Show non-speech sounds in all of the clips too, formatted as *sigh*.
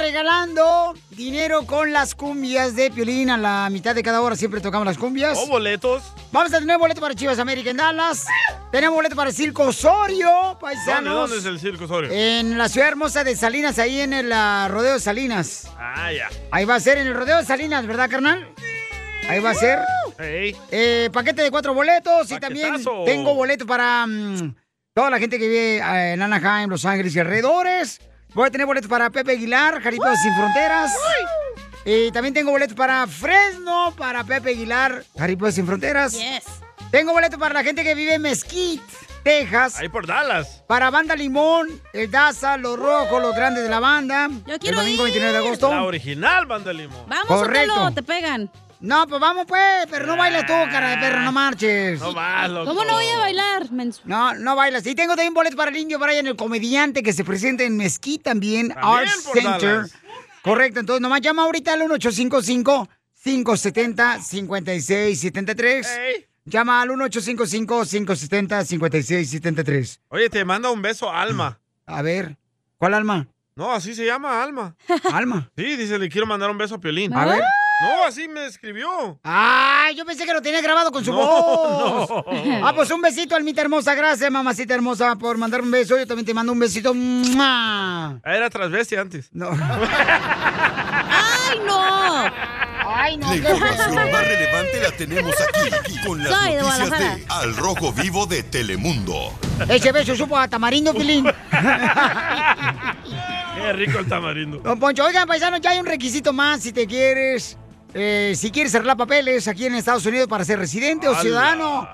regalando dinero con las cumbias de Piolín. A la mitad de cada hora siempre tocamos las cumbias. O boletos. Vamos a tener boleto para Chivas América en Dallas. Tenemos boleto para el Circo Osorio, ¿Dónde, paisanos. ¿Dónde es el circo Osorio? En la ciudad hermosa de Salinas, ahí en el ah, Rodeo de Salinas. Ah, ya. Ahí va a ser en el Rodeo de Salinas, ¿verdad, carnal? Ahí va a ser. Hey. Eh, paquete de cuatro boletos y también tengo boleto para mm, toda la gente que vive eh, en Anaheim, Los Ángeles y alrededores. Voy a tener boletos para Pepe Aguilar, Jaripeos Sin Fronteras. Y también tengo boletos para Fresno, para Pepe Aguilar, Jaripeos Sin Fronteras. Yes. Tengo boletos para la gente que vive en Mesquite, Texas. Ahí por Dallas. Para Banda Limón, el Daza, Los Rojos, Los Grandes de la Banda. Yo el quiero domingo ir. 29 de agosto. La original Banda Limón. Vamos, Correcto. Te pegan. No, pues vamos pues, pero no bailas tú, cara de perro, no marches. No vas, loco. ¿Cómo no voy a bailar? menso? No, no bailas. Y tengo también boletos para el Indio Brian, el comediante que se presenta en Mesquite también, Arts por Center. Dallas. Correcto, entonces nomás llama ahorita al 1855-570-5673. Ey. Llama al 1855-570-5673. Oye, te manda un beso Alma. A ver, ¿cuál alma? No, así se llama Alma. Alma. Sí, dice, le quiero mandar un beso a Piolín. A ver. No, así me escribió. Ay, yo pensé que lo tenía grabado con su No, voz. no. Ah, pues un besito, Almita hermosa. Gracias, mamacita hermosa, por mandar un beso. Yo también te mando un besito. ¡Mua! Era transvesti antes. No. *laughs* ¡Ay, no! Ay, no. La información más relevante la tenemos aquí, aquí, con las Soy noticias de Al Rojo Vivo de Telemundo. Ese beso supo a tamarindo, Pilín. Qué rico el tamarindo. Don Poncho, oigan, paisanos, ya hay un requisito más si te quieres, eh, si quieres arreglar papeles aquí en Estados Unidos para ser residente o ciudadano,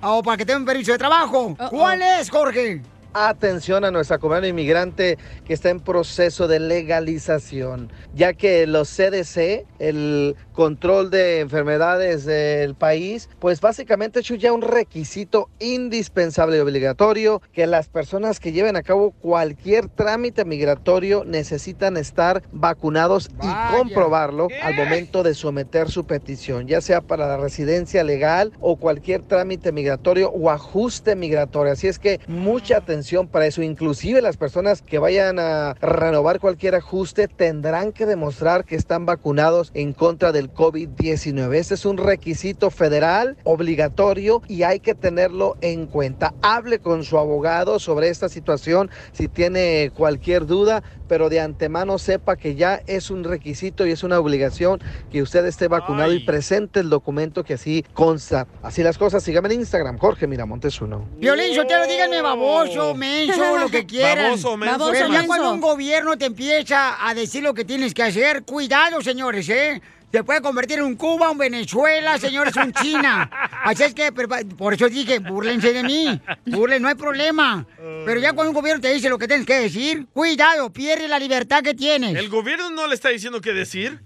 o para que tenga un permiso de trabajo. ¿Cuál es, Jorge? Atención a nuestra comunidad inmigrante que está en proceso de legalización, ya que los CDC, el control de enfermedades del país, pues básicamente hecho ya un requisito indispensable y obligatorio que las personas que lleven a cabo cualquier trámite migratorio necesitan estar vacunados Vaya. y comprobarlo al momento de someter su petición, ya sea para la residencia legal o cualquier trámite migratorio o ajuste migratorio. Así es que mucha atención para eso. Inclusive las personas que vayan a renovar cualquier ajuste tendrán que demostrar que están vacunados en contra del COVID-19. Este es un requisito federal obligatorio y hay que tenerlo en cuenta. Hable con su abogado sobre esta situación si tiene cualquier duda, pero de antemano sepa que ya es un requisito y es una obligación que usted esté vacunado y presente el documento que así consta. Así las cosas, síganme en Instagram, Jorge Miramontes uno. Violín, Sotelo, díganme baboso, menso, lo que *laughs* quieran. Baboso, menso, Baboso, ¿qué Pero ya cuando un gobierno te empieza a decir lo que tienes que hacer, cuidado, señores, ¿eh? Se puede convertir en un Cuba, un Venezuela, señores, un China. *laughs* Así es que, por eso dije, búrlense de mí. Burlen, no hay problema. Pero ya cuando un gobierno te dice lo que tienes que decir, cuidado, pierde la libertad que tienes. ¿El gobierno no le está diciendo qué decir?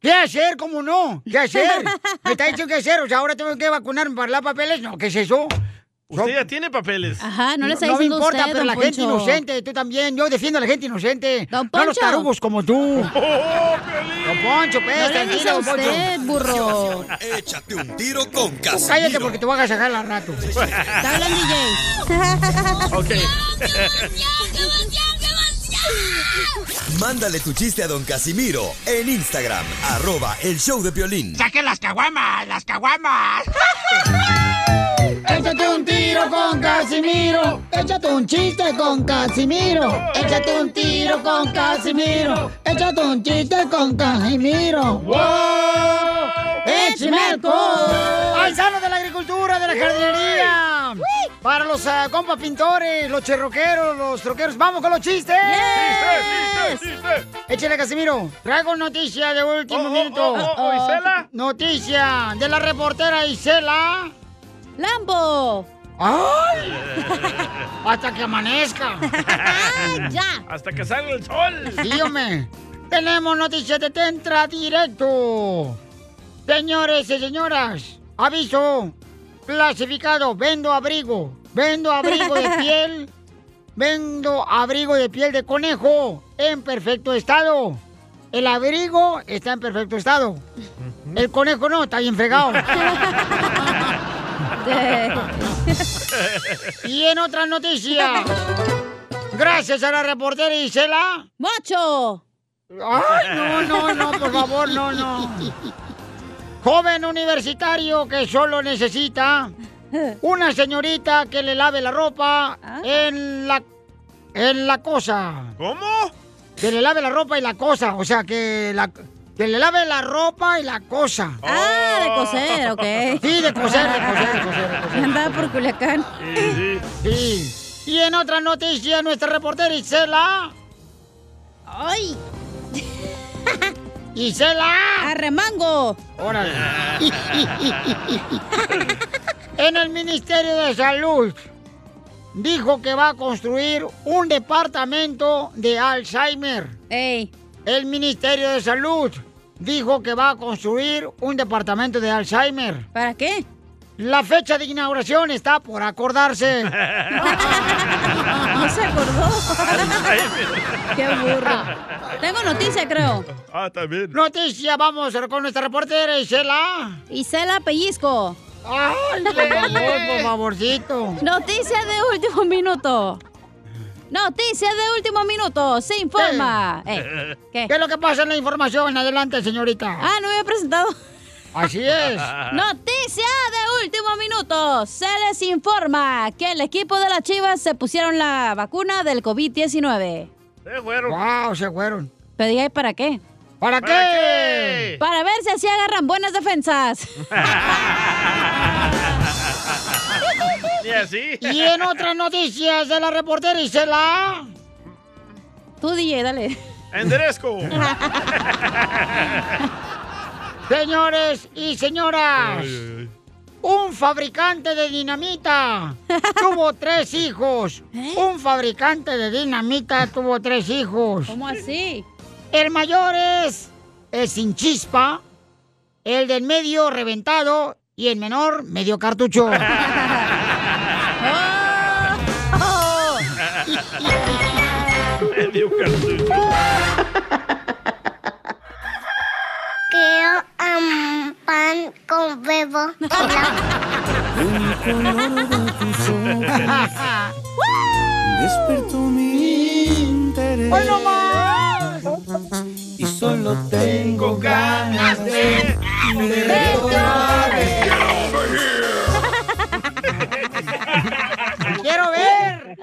¿Qué hacer? ¿Cómo no? ¿Qué hacer? *laughs* Me está diciendo qué hacer. O sea, ahora tengo que vacunarme para los papeles. No, ¿qué es eso? Usted ya tiene papeles. Ajá, no le está no me importa, usted, pero la gente Poncho. inocente, tú también. Yo defiendo a la gente inocente. Don No a los Poncho. tarugos como tú. *laughs* ¡Oh, Piolín! Don Poncho, pues, No tranquilo, don Poncho. usted, burro. Échate un tiro con Casimiro. cállate porque te voy a sacar al rato. Está hablando DJ. *laughs* Ok. Mándale tu chiste a don Casimiro en Instagram, arroba el show de violín. ¡Saquen las caguamas! ¡Las caguamas! *laughs* Échate un tiro con Casimiro. Échate un chiste con Casimiro. Échate un tiro con Casimiro. Échate un chiste con Casimiro. ¡Wow! ¡Échame alcohol! ¡Paisano de la agricultura, de la jardinería! Para los ah, compas pintores, los cherroqueros, los troqueros. ¡Vamos con los chistes! ¡Chiste, chiste, chiste! Échale, Casimiro. Traigo noticia de último Oh, oh, minuto. oh, oh, oh, ¿Isela? Noticia de la reportera Isela. ¡Lambo! ¡Ay! *laughs* Hasta que amanezca. ¡Ay, ya! Hasta que salga el sol. Hombre. Tenemos noticias de Tentra Directo. Señores y señoras, aviso. Clasificado, vendo abrigo. Vendo abrigo de *laughs* piel. Vendo abrigo de piel de conejo en perfecto estado. El abrigo está en perfecto estado. El conejo no, está bien fregado. *laughs* *laughs* Y en otra noticia, Gracias a la reportera Isela. ¡Mocho! Ay, no, no, no, por favor, no, no. Joven universitario que solo necesita una señorita que le lave la ropa en la en la cosa. ¿Cómo? Que le lave la ropa y la cosa, o sea, que la que le lave la ropa y la cosa. Ah, de coser, ok. Sí, de coser, de coser, de coser, de coser. *laughs* Andaba por Culiacán. Sí. Y en otra noticia, nuestra reportera Isela. ¡Ay! *laughs* ¡Isela! ¡Arremango! ¡Órale! *laughs* en el Ministerio de Salud dijo que va a construir un departamento de Alzheimer. ¡Ey! El Ministerio de Salud dijo que va a construir un departamento de Alzheimer. ¿Para qué? La fecha de inauguración está por acordarse. *laughs* No se acordó. Qué burro. Tengo noticia, creo. Ah, también. Noticia, vamos con nuestra reportera Isela. Isela Pellizco. Ay, por favor, *laughs* por favorcito. Noticia de último minuto. Noticia de último minuto. Se informa. Eh, ¿Qué? ¿Qué es lo que pasa en la información? Adelante, señorita. Ah, no me había presentado. Así es. *laughs* Noticia de último minuto. Se les informa que el equipo de las Chivas se pusieron la vacuna del COVID-19. Se fueron. Wow, se fueron. Pero diga, ¿para qué? ¿Para, ¿Para qué? qué? Para ver si así agarran buenas defensas. *laughs* Así. Y en otras noticias de la reportera Isela. Tú, DJ, dale. Enderezco. *laughs* Señores y señoras, un fabricante de dinamita tuvo tres hijos. Un fabricante de dinamita tuvo tres hijos. ¿Cómo así? El mayor es, es sin chispa, el del medio reventado y el menor medio cartucho. *laughs* Quiero am, pan con huevo. Despertó mi interés ¡Hoy no más! y solo tengo ganas de, ¡Quiero ver!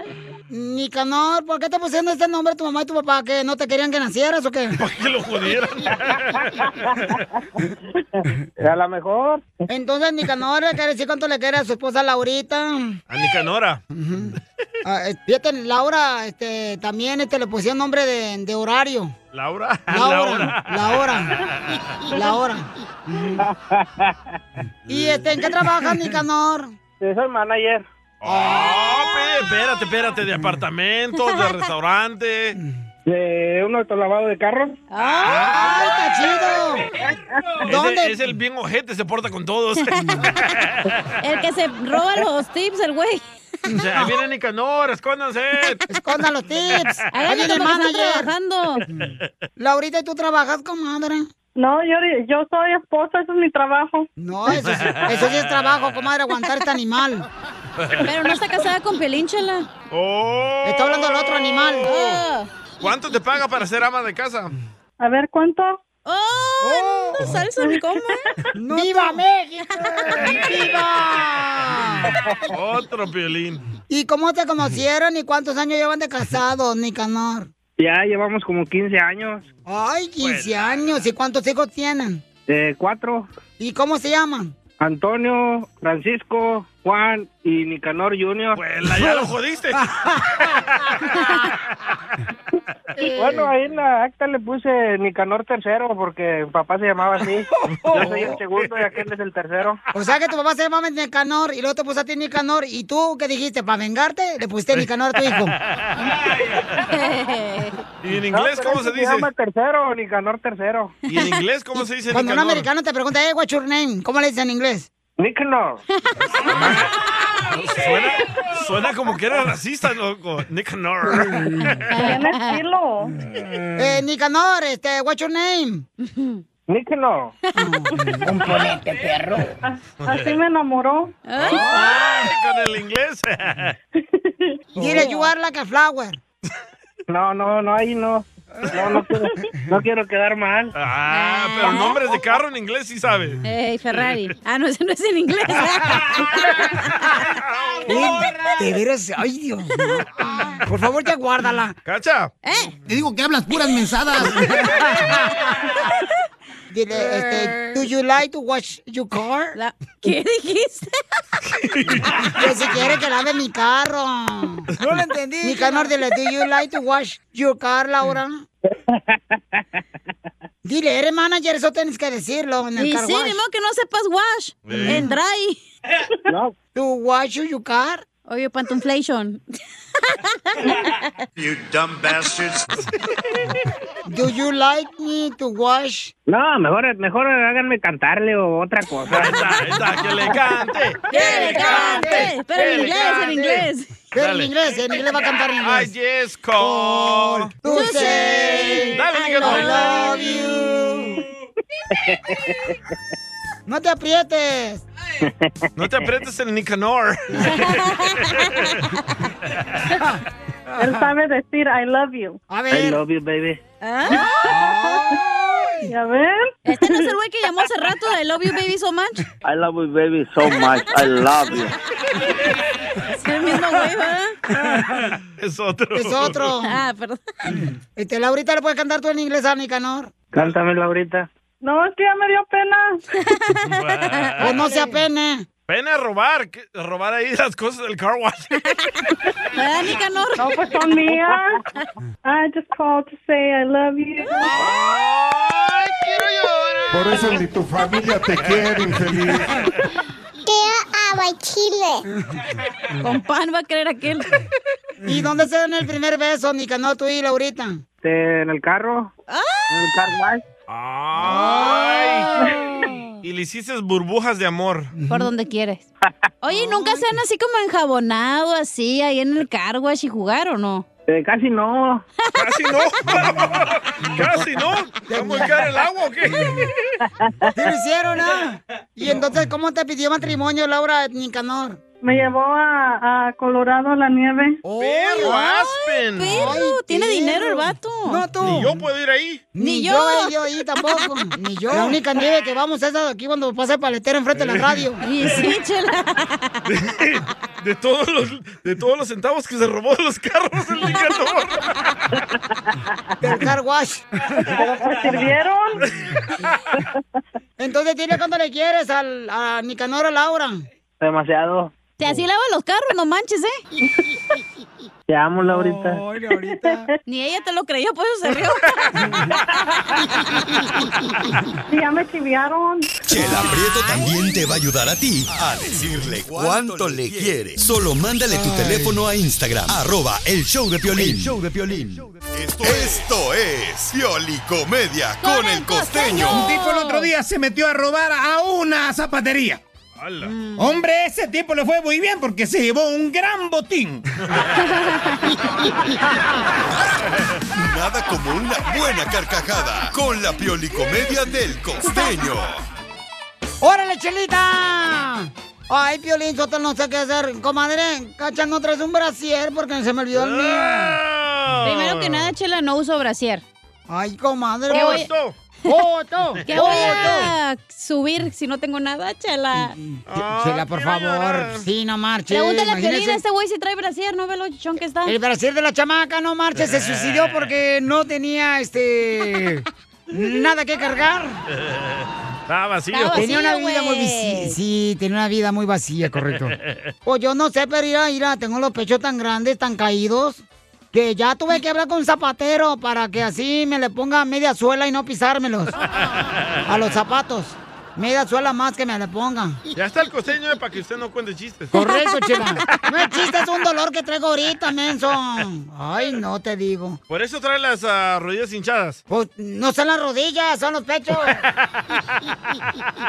Nicanor, ¿por qué te pusieron este nombre tu mamá y tu papá? ¿Que no te querían que nacieras o qué? *laughs* ¿Para que lo jodieran? *laughs* A lo mejor. Entonces, Nicanor, ¿le quiere decir cuánto le quiere a su esposa Laurita? A Nicanora. Ah, eh, fíjate, Laura, este, también este, le pusieron nombre de, de horario. ¿Laura? *laughs* Laura, la hora, la hora. ¿Y este, en qué trabajas, Nicanor? soy manager. Ah, pe- espérate, espérate. De apartamentos, de restaurante. De un autolavado de carros. ¡Ay, está chido! Ese- ¿Dónde? Es el bien ojete, se porta con todos. *laughs* El que se roba los tips, el güey. O sea, ahí viene Nicanor, escóndanse. Escondan los tips. *laughs* Ahí viene el manager. trabajando. *laughs* Laurita, ¿y tú trabajas, comadre? No, yo, yo soy esposa, eso es mi trabajo. No, eso, sí- eso sí es trabajo, comadre, aguantar este animal. Pero no está casada con Piolín, chela. Oh. Está hablando del otro animal. Oh. ¿Cuánto te paga para ser ama de casa? A ver, ¿cuánto? ¡Oh! No salsa ni cómo, ¿eh? ¡Viva México! ¡Viva! Otro piolín. ¿Y cómo te conocieron y cuántos años llevan de casados, Nicanor? Ya llevamos como 15 años. Ay, 15 años. ¿Y cuántos hijos tienen? Eh, cuatro. ¿Y cómo se llaman? Antonio, Francisco, Juan y Nicanor Jr. Pues la ya lo jodiste. *laughs* *laughs* Bueno, ahí en la acta le puse Nicanor tercero porque mi papá se llamaba así. *laughs* Yo soy el segundo y aquel es el tercero. O sea que tu papá se llamaba Nicanor y luego te ti Nicanor. ¿Y tú qué dijiste? ¿Para vengarte? Le pusiste Nicanor a tu hijo. *laughs* ¿Y en inglés cómo se Se dice? llama tercero, Nicanor tercero. ¿Y en inglés cómo se dice Cuando un americano te pregunta, hey, what's your name? ¿Cómo le dicen en inglés? Nicanor. *laughs* Suena, suena como que era racista, loco. Nicanor. Tiene estilo. *laughs* Eh, Nicanor, este, what's your name? Nicanor. *laughs* Así me enamoró. Ay, con el inglés. Dile, you are like a flower. No, no, no, ahí no. No, no quiero, no quiero quedar mal. Ah, pero nombres de carro en inglés sí sabes. Ey, Ferrari. Ah, no, ese no es en inglés. *laughs* *laughs* De veras, ay Dios. Por favor, ya guárdala. ¡Cacha! ¿Eh? Te digo que hablas puras mensadas. *laughs* Dile, este, ¿do you like to wash your car? La- ¿Qué dijiste? *laughs* Que si quiere que lave mi carro. No lo entendí. Mi canor, dile, ¿do you like to wash your car, Laura? *laughs* Dile, eres manager, eso tienes que decirlo en el Y car sí, wash. ni modo que no sepas wash. Sí. En dry. *laughs* No, ¿To wash your car? Oye, pantuflation. You dumb bastards. ¿Do you like me to wash? no, mejor, mejor háganme cantarle o otra cosa. Que le cante. ¡Que le cante! Pero en Que le inglés, en cante. inglés. Pero en inglés, en inglés va a cantar en I inglés. just call. To say Dale, I love you. *laughs* No te aprietes. No te aprietes el Nicanor. *laughs* Él sabe decir I love you. A I ver. love you, baby. ¿Ah? ¿Ya ven? Este no es el güey que llamó hace rato de I love you baby so much. I love you, baby, so much. I love you. Es el mismo güey, ¿verdad? Es otro. Es otro. Ah, perdón. Este, Laurita, ¿le puedes cantar tú en inglés a Nicanor? Cántamela ahorita. No, es que ya me dio pena. O *laughs* no se apene. Pena robar, robar ahí las cosas del car wash. ¿Verdad, Nicanor? No, pues son mías. I just called to say I love you. ¡Ay, quiero llorar! Por eso ni tu familia te quiere, infeliz. Quiero chile. Con pan va a querer aquel. *laughs* ¿Y dónde se dan el primer beso, Nicanor, tú y Laurita? ¿En el carro? ¿En el car wash? ¡Ay! Y le hiciste burbujas de amor. Por donde quieres. *laughs* Oye, ¿nunca se han así como enjabonado así ahí en el car wash y jugar o no? Eh, casi no. Casi no. *laughs* Casi no. ¿Vamos a echar el agua o qué? ¿Sí lo hicieron, ah? Y entonces, ¿cómo te pidió matrimonio, Laura Nicanor? Me llevó a, a Colorado a la nieve. Perro, Aspen. Perro, Ay, tiene perro. dinero el vato. No tú. Ni yo puedo ir ahí. Ni, Ni yo. yo. he ido ahí tampoco. *laughs* Ni yo. La única nieve que vamos es aquí cuando pasa el paletero enfrente de la radio. *laughs* Y sí, chela. *laughs* De todos los, de todos los centavos que se robó de los carros el Nicanor. Del car wash. ¿Me sirvieron? Entonces, dile cuánto le quieres al, a Nicanor o a Laura. Demasiado. Te así lava los carros, no manches, ¿eh? Te amo, Laurita. Ay, Laurita. *laughs* Ni ella te lo creyó, por eso se rió. *laughs* Sí, ya me chiviaron. Chela Prieto también te va a ayudar a ti a decirle cuánto le quiere. Solo mándale tu teléfono a Instagram, arroba el show de Piolín. El show de Piolín. Esto, esto es Piolicomedia con el costeño. Un tipo el otro día se metió a robar a una zapatería. ¡Hala! Hombre, ese tipo le fue muy bien porque se llevó un gran botín. *laughs* Nada como una buena carcajada con la Piolicomedia del costeño. ¡Órale, chelita! Ay, Piolín, Sotelo, no sé qué hacer. Comadre, cacha, no traes un brasier porque se me olvidó el mío. Primero que nada, chela, no uso brasier. Ay, comadre. ¿Qué voy- ¡Foto! ¡Foto! *laughs* ¿Qué voy a subir si no tengo nada, chela? Chela, por quiero favor. Sí, no marches. Pregúntale a Piolín a este güey si trae brasier, ¿no ve lo chichón que está? El brasier de la chamaca, no marches, se suicidó *laughs* porque no tenía, este... Nada que cargar. Está vacío. Estaba Tenía una vacío, vida muy vacía. Sí, tenía una vida muy vacía, correcto. Pues yo no sé, pero mira, mira, tengo los pechos tan grandes, tan caídos, que ya tuve que hablar con un zapatero para que así me le ponga media suela y no pisármelos. A los zapatos. Media suela más que me le ponga. Ya está el costeño eh, para que usted no cuente chistes. Correcto, chela. *laughs* No es chiste, es un dolor que traigo ahorita, menso. Ay, no te digo. Por eso trae las ah, rodillas hinchadas. Pues no son las rodillas, son los pechos.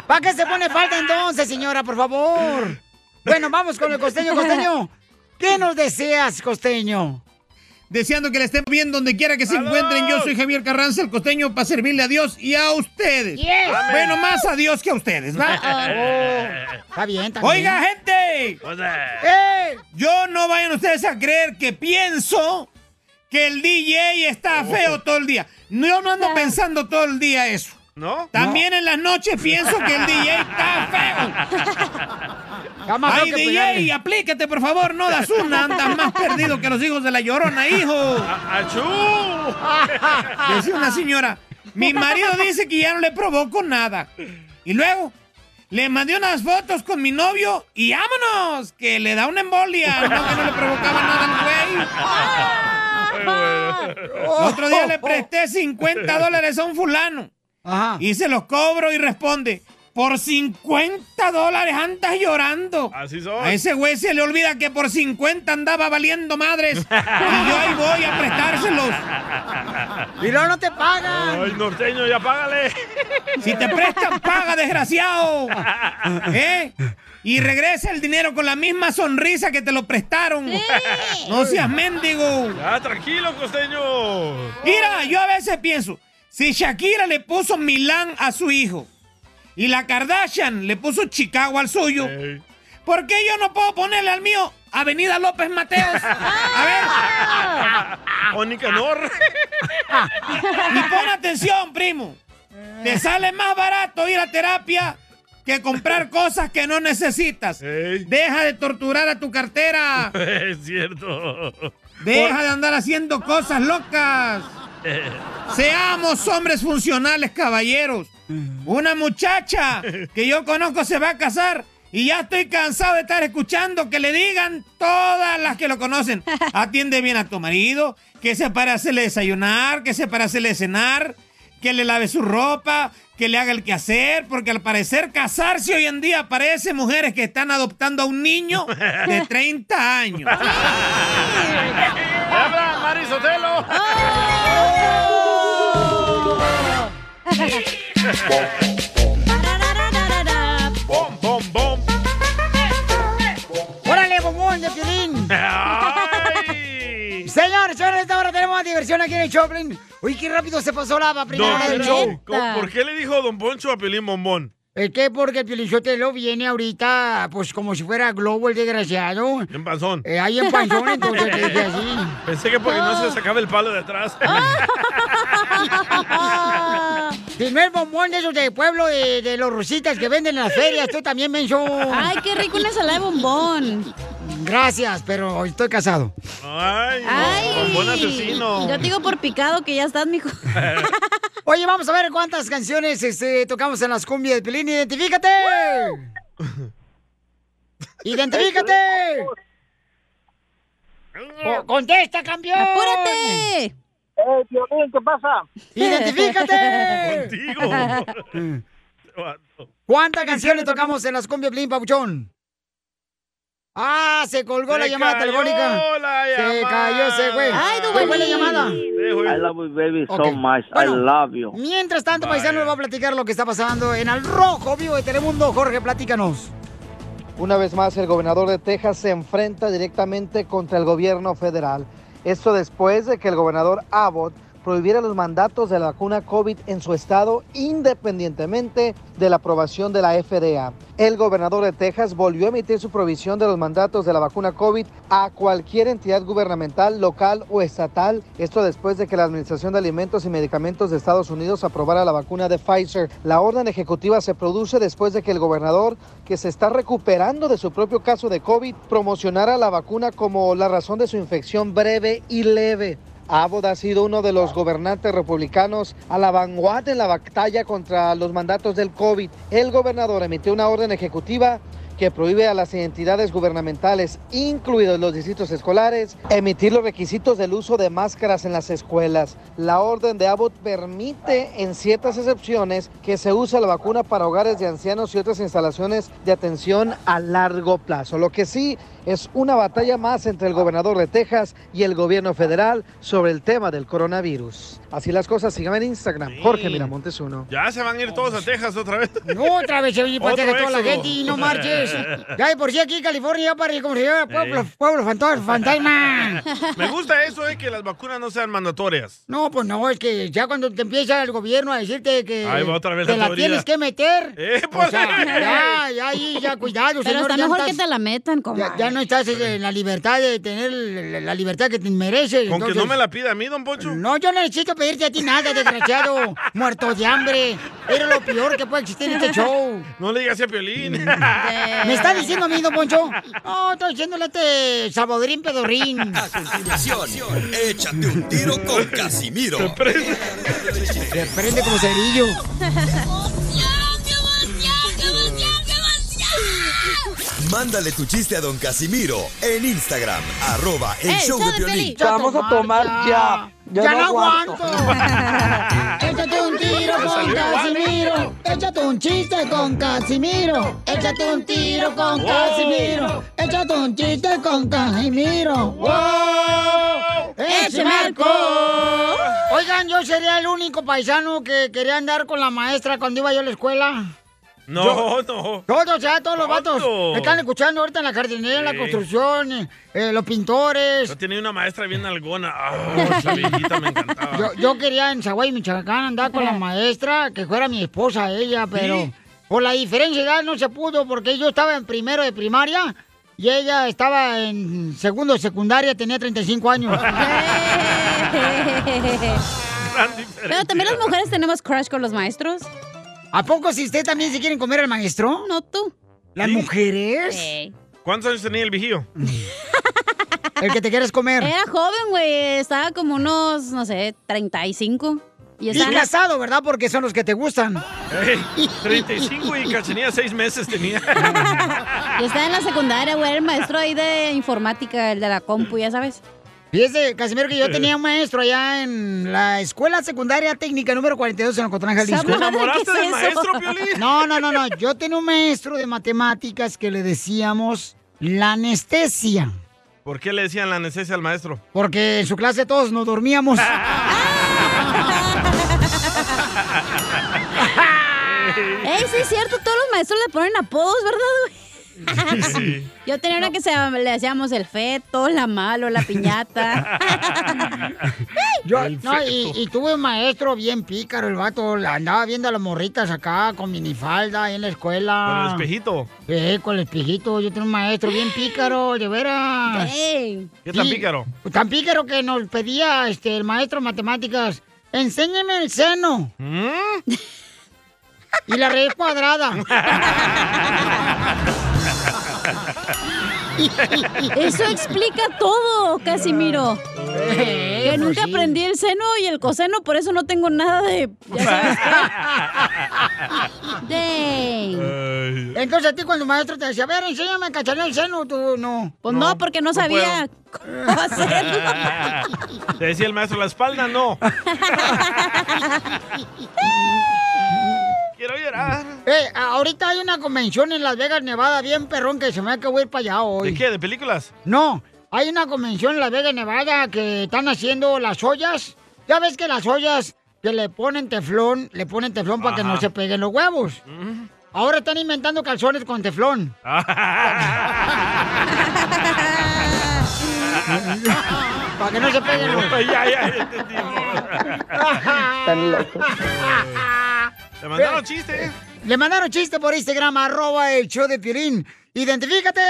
¿Para qué se pone falta entonces, señora, por favor? Bueno, vamos con el costeño, costeño. ¿Qué nos deseas, costeño? Deseando que le estén bien donde quiera que se encuentren. Yo soy Javier Carranza, el costeño, para servirle a Dios y a ustedes. Yes. Bueno, más a Dios que a ustedes, ¿va? *laughs* Oh, está bien, está bien. Oiga, gente, O sea, ¡Eh! yo no vayan ustedes a creer que pienso que el DJ está feo todo el día. No, Yo no ando pensando todo el día eso. ¿No? También en las noches pienso que el DJ está feo. Ay, DJ, Pelé. aplícate, por favor, no das una, andas más perdido que los hijos de la llorona, hijo. *laughs* Decía una señora, mi marido dice que ya no le provoco nada. Y luego, le mandé unas fotos con mi novio y vámonos, que le da una embolia, no que no le provocaba nada al güey. Otro día le presté 50 dólares a un fulano. Y se los cobro y responde, por 50 dólares andas llorando. Así son. A ese güey se le olvida que por 50 andaba valiendo madres. y yo ahí voy a prestárselos. *laughs* Y no, no te pagan. Ay, norteño, ya págale. Si te prestan, paga, desgraciado. *laughs* ¿Eh? Y regresa el dinero con la misma sonrisa que te lo prestaron. No seas mendigo. Ya, tranquilo, costeño. Mira, yo a veces pienso, si Shakira le puso Milán a su hijo y la Kardashian le puso Chicago al suyo, ¿por qué yo no puedo ponerle al mío Avenida López Mateos? A O Nicanor. Y pon atención, primo. Te sale más barato ir a terapia que comprar cosas que no necesitas. Deja de torturar a tu cartera. *laughs* Es cierto. Deja de andar haciendo cosas locas. *laughs* Seamos hombres funcionales, caballeros. Una muchacha que yo conozco se va a casar y ya estoy cansado de estar escuchando que le digan todas las que lo conocen. *laughs* Atiende bien a tu marido, que se para hacerle desayunar, que se para hacerle cenar, que le lave su ropa, que le haga el quehacer, porque al parecer casarse hoy en día parece mujeres que están adoptando a un niño de *laughs* 30 años. ¡Habla, Marisotelo! ¡Bom, bom, bom! ¡Órale, bombón de Piolín! Señores, señores, esta hora tenemos diversión aquí en el Choplin. Uy, qué rápido se pasó la primera hora del show. ¿Cómo- ¿Por qué le dijo Don Poncho a Pelín Bombón? Es que porque Piolichotelo viene ahorita, pues como si fuera globo el desgraciado. En panzón. Eh, ahí en panzón, *laughs* entonces te dije así. Pensé que porque no se sacaba el palo de atrás. *laughs* Si no es bombón de esos de pueblo de, de los rusitas que venden en las ferias, tú también menso. Ay, qué rico una ensalada de bombón. Gracias, pero estoy casado. Ay, Ay. bombón asesino. Yo te digo por picado que ya estás, mijo. *laughs* Oye, vamos a ver cuántas canciones este, tocamos en las cumbias de Pelín. ¡Identifícate! *laughs* ¡Identifícate! Co- *laughs* ¡Contesta, campeón! ¡Apúrate! ¡Eh, Piolín, qué pasa? *laughs* ¡Identifícate! Contigo. *laughs* ¿Cuántas canciones tocamos en las cumbias Pelín, Pabuchón? ¡Ah! Se colgó Se la llamada cayó telefónica. la Se cayó ese güey. Ay, ¿Se fue la llamada? I love you, baby, so much. Bueno, I love you. Mientras tanto, paisano, nos va a platicar lo que está pasando en Al Rojo Vivo de Telemundo. Jorge, platícanos. Una vez más, el gobernador de Texas se enfrenta directamente contra el gobierno federal. Esto después de que el gobernador Abbott prohibiera los mandatos de la vacuna COVID en su estado independientemente de la aprobación de la FDA. El gobernador de Texas volvió a emitir su provisión de los mandatos de la vacuna COVID a cualquier entidad gubernamental, local o estatal. Esto después de que la Administración de Alimentos y Medicamentos de Estados Unidos aprobara la vacuna de Pfizer. La orden ejecutiva se produce después de que el gobernador, que se está recuperando de su propio caso de COVID, promocionara la vacuna como la razón de su infección breve y leve. Abbott ha sido uno de los gobernantes republicanos a la vanguardia en la batalla contra los mandatos del COVID. El gobernador emitió una orden ejecutiva que prohíbe a las entidades gubernamentales, incluidos los distritos escolares, emitir los requisitos del uso de máscaras en las escuelas. La orden de Abbott permite, en ciertas excepciones, que se use la vacuna para hogares de ancianos y otras instalaciones de atención a largo plazo. Lo que sí es una batalla más entre el gobernador de Texas y el gobierno federal sobre el tema del coronavirus. Así las cosas, síganme en Instagram, Jorge Miramontes uno. Ya se van a ir todos a Texas otra vez. No, otra vez se oye para Otro Texas toda la gente y no marches. Pues. Ya de por sí aquí en California ya para como se llama pueblo, pueblo fantasma, fantasma. Me gusta eso de que las vacunas no sean mandatorias. No, pues no, es que ya cuando te empieza el gobierno a decirte que Ahí va otra vez te la tienes que meter. Eh, o pues. ya, ya, ahí, ya, cuidado, Pero señor, está ya mejor estás- que te la metan, como. ya, ya no estás en la libertad de tener la, la libertad que te mereces. Con que no me la pida a mí, don Poncho. No, yo no necesito pedirte a ti nada, desgraciado. *laughs* Muerto de hambre. Eres lo peor que puede existir en este show. No le digas a Piolín. *laughs* ¿Me está diciendo a mí, don Poncho? No, estoy diciéndole a este Salvadorín Pedorrín. A continuación, échate un tiro con Casimiro. Se prende como cerillo. Mándale tu chiste a don Casimiro en Instagram, arroba el, show de Piolín. Vamos a tomar ya. Ya, no aguanto. *laughs* Échate un tiro con Casimiro. Échate un chiste con Casimiro. Échate un tiro con Wow. Casimiro. Échate un chiste con Casimiro. ¡Wow! ¡Échame alcohol! Oigan, yo sería el único paisano que quería andar con la maestra cuando iba yo a la escuela. No, Yo- no. Todos, ya, todos los vatos ¿Cuándo? están escuchando ahorita en la jardinería, en la construcción, eh, eh, los pintores. Yo tenía una maestra bien algona. Ah, *laughs* esa viejita me encantaba. Yo, yo quería en Zaguay, Michoacán, andar con la maestra, que fuera mi esposa ella, pero ¿Sí? por la diferencia de edad no se pudo, porque yo estaba en primero de primaria y ella estaba en segundo de secundaria, tenía 35 años. *laughs* *laughs* Pero también las mujeres tenemos crush con los maestros. ¿A poco si usted también se quieren comer al maestro? No, tú. ¿Las ¿Sí? mujeres? ¿Cuántos años tenía el vigío? *laughs* El que te quieres comer. Era joven, güey. Estaba como unos, no sé, 35. Y Y en la- casado, ¿verdad? Porque son los que te gustan. Ey, 35 y cachanilla 6 meses tenía. *laughs* y estaba en la secundaria, güey. Era el maestro ahí de informática, el de la compu, ya sabes. Fíjese, Casimiro, que yo *laughs* tenía un maestro allá en la Escuela Secundaria Técnica número 42 en Ocotlán, Jalisco. ¿Te enamoraste del maestro, Piolín? No, no, no, no. Yo tenía un maestro de matemáticas que le decíamos la anestesia. ¿Por qué le decían la anestesia al maestro? Porque en su clase todos nos dormíamos. *laughs* *laughs* Ey, sí es cierto, todos los maestros le ponen apodos, ¿verdad, güey? Sí. *laughs* Yo tenía una que se le decíamos el feto, la malo, la piñata. Yo, no, y, y tuve un maestro bien pícaro, el vato. la Andaba viendo a las morritas acá con minifalda ahí en la escuela. Con el espejito. Sí, con el espejito. Yo tenía un maestro bien pícaro, de veras. ¿Qué tan pícaro? Tan pícaro que nos pedía este, el maestro de matemáticas, enséñeme el seno. ¿Mm? Y la raíz cuadrada. *laughs* Eso explica todo, Casimiro. Eh, que pues nunca sí. aprendí el seno y el coseno, por eso no tengo nada de. Ya sabes qué. Dang. Entonces a ti cuando el maestro te decía, a ver, enséñame a cacharle el seno, tú no. Pues no, porque no sabía cómo hacerlo. Te decía el maestro, la espalda no. *laughs* Quiero llorar. Eh, ahorita hay una convención en Las Vegas, Nevada, bien perrón, que se me va que voy a ir para allá hoy. ¿De qué? ¿De películas? No, hay una convención en Las Vegas, Nevada, que están haciendo las ollas. Ya ves que las ollas que le ponen teflón, le ponen teflón para que no se peguen los huevos. Ahora están inventando calzones con teflón. *laughs* para que no se peguen los ya, ya, *laughs* locos. *laughs* Te mandaron chiste. Le mandaron chiste por Instagram, arroba el show de Piolín. ¡Identifícate!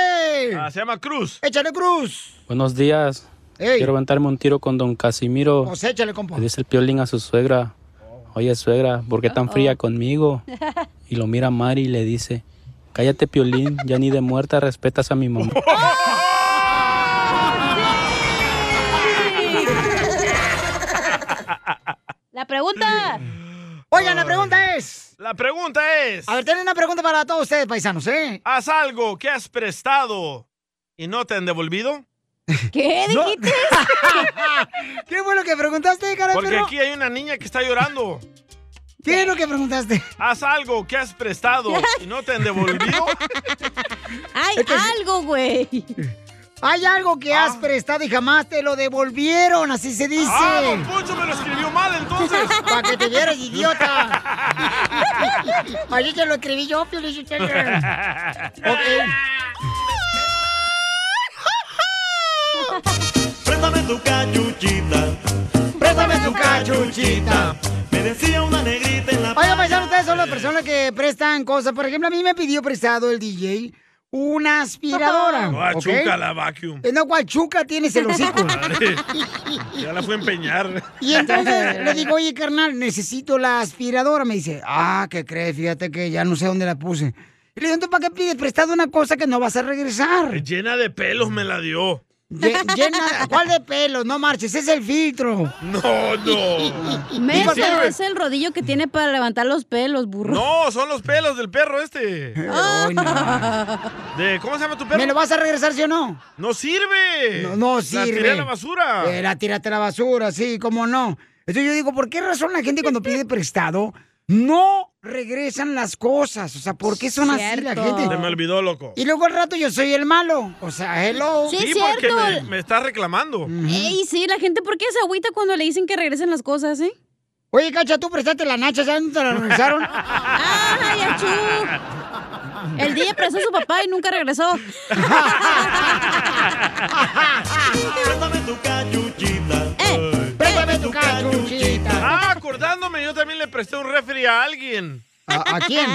Ah, se llama Cruz. ¡Échale cruz! Buenos días. Ey. Quiero aventarme un tiro con don Casimiro. Pues échale, compa. Le dice el piolín a su suegra. Oye, suegra, ¿por qué tan fría conmigo? *laughs* Y lo mira Mari y le dice, cállate, piolín, ya ni de muerta respetas a mi mamá. *laughs* La pregunta. Oigan, la pregunta es... La pregunta es... A ver, tienen una pregunta para todos ustedes, paisanos, ¿eh? ¿Haz algo que has prestado y no te han devolvido? ¿Qué No. dijiste? *laughs* ¿Qué fue lo que preguntaste, cara Porque perro? aquí hay una niña que está llorando. ¿Qué es lo que preguntaste? ¿Haz algo que has prestado y no te han devolvido? *laughs* Hay Es que sí. algo, güey. Hay algo que has prestado y jamás te lo devolvieron, así se dice. Ah, don Poncho me lo escribió mal entonces. *laughs* Para que te vieras, idiota. Así te lo escribí yo, Piolín. Ok. Préstame tu cachuchita. Préstame tu cachuchita. Me decía una negrita en la Oiga, paisano, ustedes son las personas que prestan cosas. Por ejemplo, a mí me pidió prestado el DJ una aspiradora. No, a ¿ok? Chuca la vacuum. No, cual chuca tienes el hocico. *laughs* Madre, ya la fue a empeñar. Y entonces le digo, oye, carnal, necesito la aspiradora. Me dice, ah, ¿qué crees? Fíjate que ya no sé dónde la puse. Y le digo, ¿para qué pides prestado una cosa que no vas a regresar? Llena de pelos me la dio. Llena, ¿cuál de pelos? No marches, es el filtro. No, no. *laughs* Sirve. es el rodillo que tiene para levantar los pelos, burro. No, son los pelos del perro este. Ay, no. De, ¿Cómo se llama tu perro? ¿Me lo vas a regresar, sí o no? ¡No sirve! No, no La sirve. tiré a la basura. Eh, la tírate a la basura, sí, cómo no. Entonces yo digo, ¿por qué razón la gente cuando pide prestado no regresan las cosas? O sea, ¿por qué son así la gente? Se me olvidó, loco. Y luego al rato yo soy el malo. O sea, hello. Sí, Sí, es porque cierto. me, me está reclamando. Ey, sí, la gente, ¿por qué se agüita cuando le dicen que regresen las cosas, eh? Oye, Cacha, tú prestaste la nacha, ¿sabes dónde te la regresaron? *laughs* ¡Ay, achú! El día prestó a su papá y nunca regresó. *laughs* Tu cachuchita. Ah, acordándome, yo también le presté un refri a alguien. ¿A, a quién?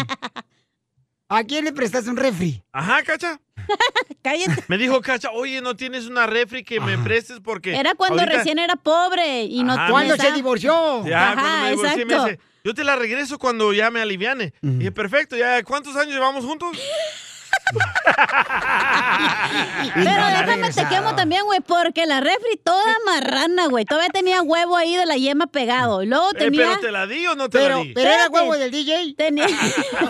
¿A quién le prestaste un refri? Ajá, Cacha. *laughs* Cállate. Me dijo Cacha, oye, ¿no tienes una refri que me prestes porque... Era cuando ahorita- recién era pobre y no Ajá, ¿Cuándo tenía se divorció? Ya, Ajá, cuando me divorcié, me exacto. dice, yo te la regreso cuando ya me aliviane. Y dije, perfecto, ya, ¿cuántos años llevamos juntos? Pero déjame te quemo también, güey, porque la refri toda marrana, güey. Todavía tenía huevo ahí de la yema pegado. Y luego Eh, tenía... ¿Pero te la di o no te la Pero, di? pero era huevo del DJ. Tenía,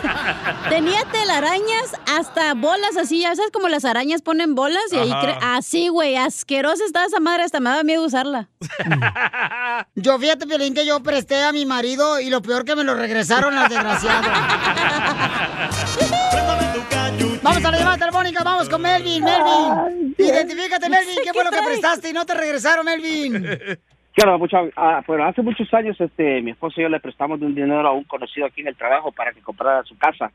*laughs* tenía telarañas hasta bolas así, ya sabes como las arañas ponen bolas y ahí cre- así, güey, asquerosa estaba esa madre, hasta me daba miedo usarla. *laughs* Yo fíjate, Piolín, que yo presté a mi marido y lo peor que me lo regresaron las desgraciados. *laughs* Vamos a la llamada telefónica, vamos con Melvin, Melvin. Identifícate, Melvin, ¿qué fue lo que prestaste y no te regresaron, Melvin? *laughs* Claro, mucho, ah, bueno, hace muchos años este, mi esposo y yo le prestamos un dinero a un conocido aquí en el trabajo para que comprara su casa.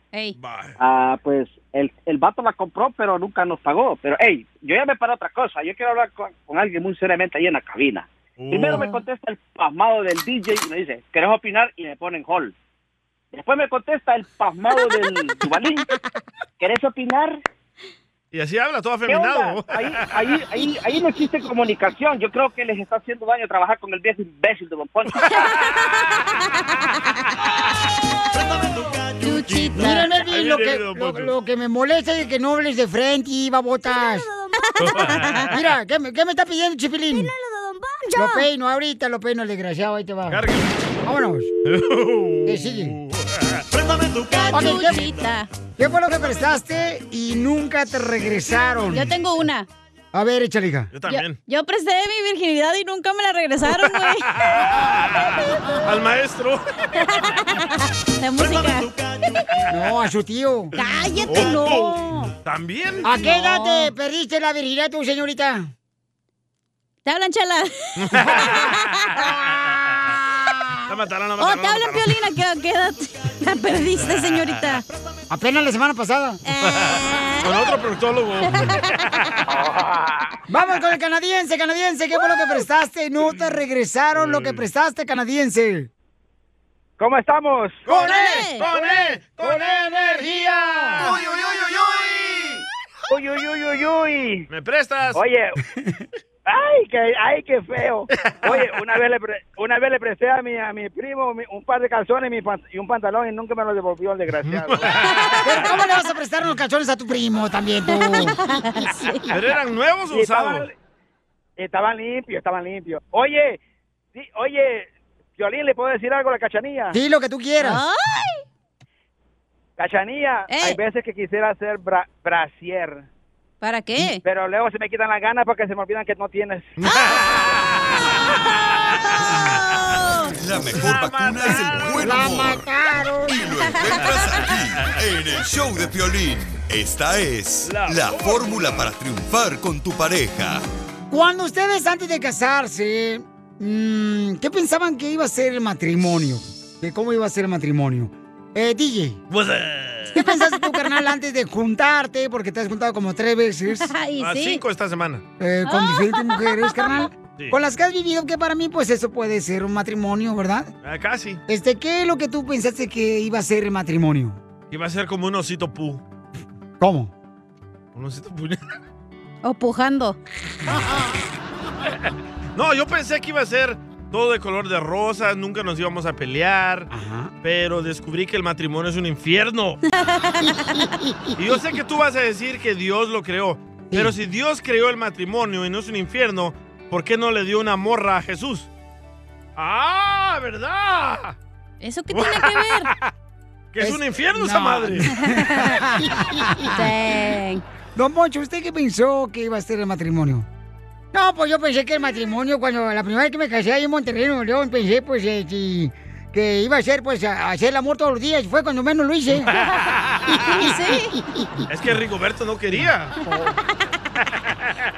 Ah, pues el, el vato la compró, pero nunca nos pagó. Pero, hey, yo ya me para otra cosa. Yo quiero hablar con, con alguien muy seriamente ahí en la cabina. Primero me contesta el pasmado del DJ y me dice, ¿querés opinar? Y me pone en hall. Después me contesta el pasmado del Dubalín, ¿querés opinar? Y así habla, todo afeminado. Ahí, ahí, ahí, ahí no existe comunicación. Yo creo que les está haciendo daño trabajar con el viejo imbécil de Don Poncho. *laughs* Mira, Melvin, lo que, lo, lo que me molesta es que no hables de frente y babotas. *laughs* Mira, ¿qué, me- qué me está pidiendo, Chipilín? Lo peino ahorita, lo peino el desgraciado, ahí te va. Vámonos. *laughs* ¿Qué sigue? Préstame tu ¿qué, fue lo que prestaste y nunca te regresaron? Yo tengo una. A ver, échale, hija. Yo también. yo presté mi virginidad y nunca me la regresaron, güey. *laughs* Al maestro. *laughs* De música. No, a su tío. Cállate, no. ¿También? ¿A qué edad No. te perdiste la virginidad tú, señorita? Te hablan, chala. *laughs* La mataron, la Oh, mataron. te la hablan. Piolina. ¿Qué, qué edad la perdiste, señorita? Apenas la semana pasada. Eh, Con otro proctólogo. *laughs* Vamos con el canadiense, canadiense. ¿Qué fue lo que prestaste y no te regresaron lo que prestaste, canadiense? ¿Cómo estamos? ¡Con él! ¡Con él! ¡Con energía! Uy, uy, uy, uy, uy. Uy, uy, uy, uy, uy. ¿Me prestas? Oye, *laughs* ay, qué, ay, qué feo. Oye, una vez le, pre- una vez le presté a mi, a mi primo mi- un par de calzones y, mi pan- y un pantalón y nunca me lo devolvió el desgraciado. *laughs* Pero ¿cómo le vas a prestar unos calzones a tu primo también tú? *laughs* ¿Pero eran nuevos o usados? estaban limpios, estaban limpios. Oye, oye, Violín, ¿le puedo decir algo a la cachanilla? Sí, lo que tú quieras. Ay, Cachanilla, Eh. hay veces que quisiera hacer bra brasier, ¿Para qué? pero luego se me quitan las ganas porque se me olvidan que no tienes. *laughs* La mejor vacuna es el buen La humor. mataron. Y lo encuentras aquí, en el show de Piolín. Esta es La la fórmula para triunfar con tu pareja. Cuando ustedes antes de casarse, mm, ¿qué pensaban que iba a ser el matrimonio? ¿De cómo iba a ser el matrimonio? Eh, DJ. Pues, *laughs* ¿Qué pensaste tú, carnal, antes de juntarte? Porque te has juntado como tres veces. *laughs* A cinco esta semana. eh, con diferentes mujeres, carnal. Sí. Con las que has vivido, que para mí, pues eso puede ser un matrimonio, ¿verdad? Ah, casi. Este, ¿qué es lo que tú pensaste que iba a ser el matrimonio? Iba a ser como un osito pu. ¿Cómo? Un osito pu. O pujando. *laughs* No, yo pensé que iba a ser todo de color de rosa, nunca nos íbamos a pelear, pero descubrí que el matrimonio es un infierno. *laughs* y yo sé que tú vas a decir que Dios lo creó, pero si Dios creó el matrimonio y no es un infierno, ¿por qué no le dio una morra a Jesús? ¡Ah, verdad! ¿Eso qué tiene que ver? *laughs* Que es, un infierno esa no. madre. *laughs* Dang. Don Poncho, ¿usted qué pensó que iba a ser el matrimonio? No, pues yo pensé que el matrimonio, cuando la primera vez que me casé ahí en Monterrey, Nuevo León, pensé pues eh, que, que iba a ser pues a- a hacer el amor todos los días. Fue cuando menos lo hice. *laughs* Es que Rigoberto no quería.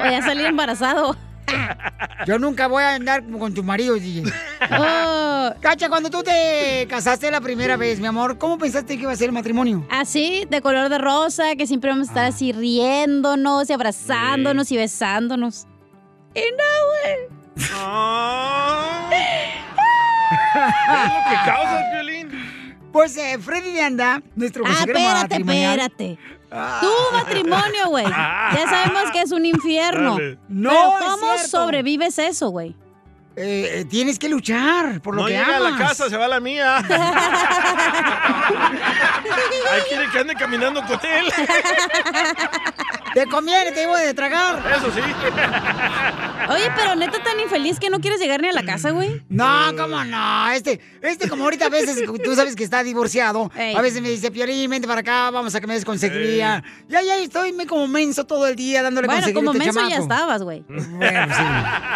O ya salí embarazado. Yo nunca voy a andar como con tu marido, DJ. Oh. Cacha, cuando tú te casaste la primera vez, mi amor, ¿cómo pensaste que iba a ser el matrimonio? Así, de color de rosa, que siempre vamos a estar así riéndonos y abrazándonos y besándonos. Y no, güey. ¿Qué *laughs* es lo que causa, Violín? Pues eh, Freddy de Anda, nuestro Ah, espérate, espérate. Tu matrimonio, güey. *laughs* Ya sabemos que es un infierno. Dale. No, Pero ¿cómo sobrevives eso, güey? Eh, eh, tienes que luchar por lo No que llega a la casa, se va a la mía. *laughs* Hay quiere que ande caminando con él. Te conviene, te digo de tragar. Eso sí. Oye, pero neta tan infeliz que no quieres llegar ni a la casa, güey. No, cómo no. Este, este como ahorita a veces, tú sabes que está divorciado. Ey. A veces me dice, Piolín, vente para acá, vamos a que me des consejería. Ya, ya estoy me como menso todo el día dándole Bueno, consejería como a este menso ya estabas, güey. Bueno, sí.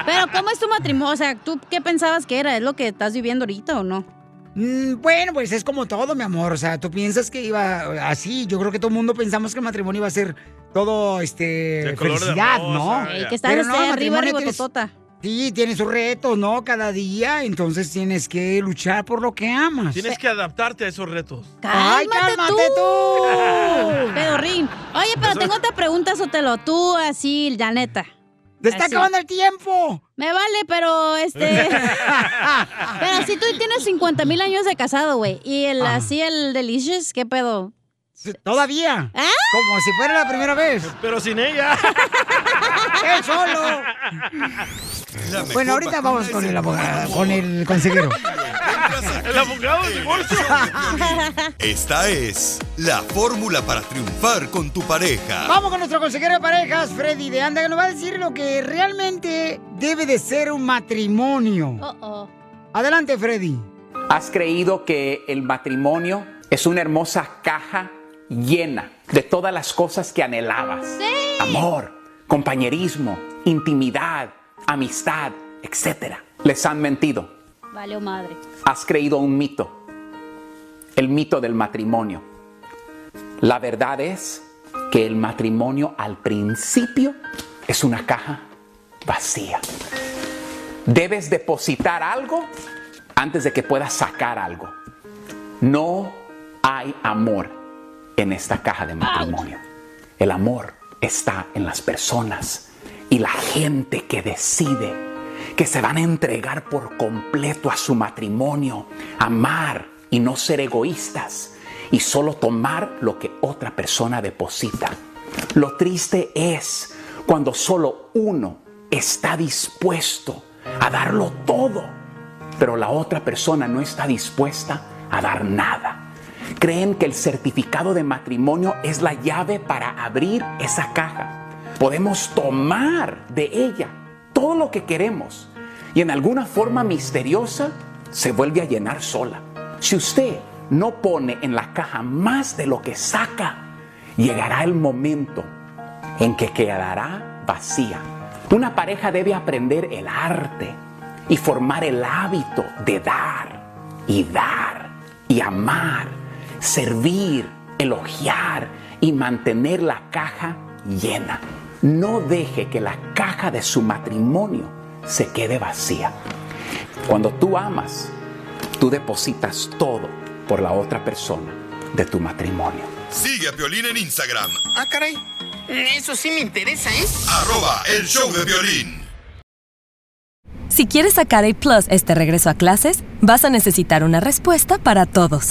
Pero ¿cómo es tu matrimonio? O sea, ¿tú qué pensabas que era? ¿Es lo que estás viviendo ahorita o no? Mm, Bueno, pues es como todo, mi amor. O sea, tú piensas que iba así. Yo creo que todo el mundo pensamos que el matrimonio iba a ser todo, este, felicidad, rosa, ¿no? que este, el arriba, arriba, tienes- totota. Sí, tiene sus retos, ¿no? Cada día, entonces tienes que luchar por lo que amas. Tienes que adaptarte a esos retos. ¡Ay, ¡Cálmate tú! tú! Pedorrín. Oye, pero tengo otra pregunta, Sotelo. Tú, así, la neta. ¡Te está Así. acabando el tiempo! Me vale, pero este. *laughs* pero si tú tienes 50 mil años de casado, güey. Y el Ah. así, el Delicious, ¿qué pedo? Todavía. ¿Ah? Como si fuera la primera vez. Pero sin ella. *laughs* ¡Él solo! Bueno, ahorita vamos con el abogado, con el consejero. *laughs* El abogado de divorcio. Esta es la fórmula para triunfar con tu pareja. Vamos con nuestro consejero de parejas, Freddy de Anda, que nos va a decir lo que realmente debe de ser un matrimonio. Oh, Adelante, Freddy. ¿Has creído que el matrimonio es una hermosa caja llena de todas las cosas que anhelabas? Amor, compañerismo, intimidad, amistad, etc. Les han mentido. Vale, madre. Has creído un mito. El mito del matrimonio. La verdad es que el matrimonio al principio es una caja vacía. Debes depositar algo antes de que puedas sacar algo. No hay amor en esta caja de matrimonio. El amor está en las personas y la gente que decide que se van a entregar por completo a su matrimonio, amar y no ser egoístas y solo tomar lo que otra persona deposita. Lo triste es cuando solo uno está dispuesto a darlo todo, pero la otra persona no está dispuesta a dar nada. Creen que el certificado de matrimonio es la llave para abrir esa caja. Podemos tomar de ella todo lo que queremos y en alguna forma misteriosa se vuelve a llenar sola. Si usted no pone en la caja más de lo que saca, llegará el momento en que quedará vacía. Una pareja debe aprender el arte y formar el hábito de dar y dar y amar, servir, elogiar y mantener la caja llena. No deje que la caja de su matrimonio se quede vacía. Cuando tú amas, tú depositas todo por la otra persona de tu matrimonio. Sigue a Piolín en Instagram, Ah, caray. Eso sí me interesa, ¿eh? arroba el show de violín. Si quieres sacar A Plus este regreso a clases, vas a necesitar una respuesta para todos.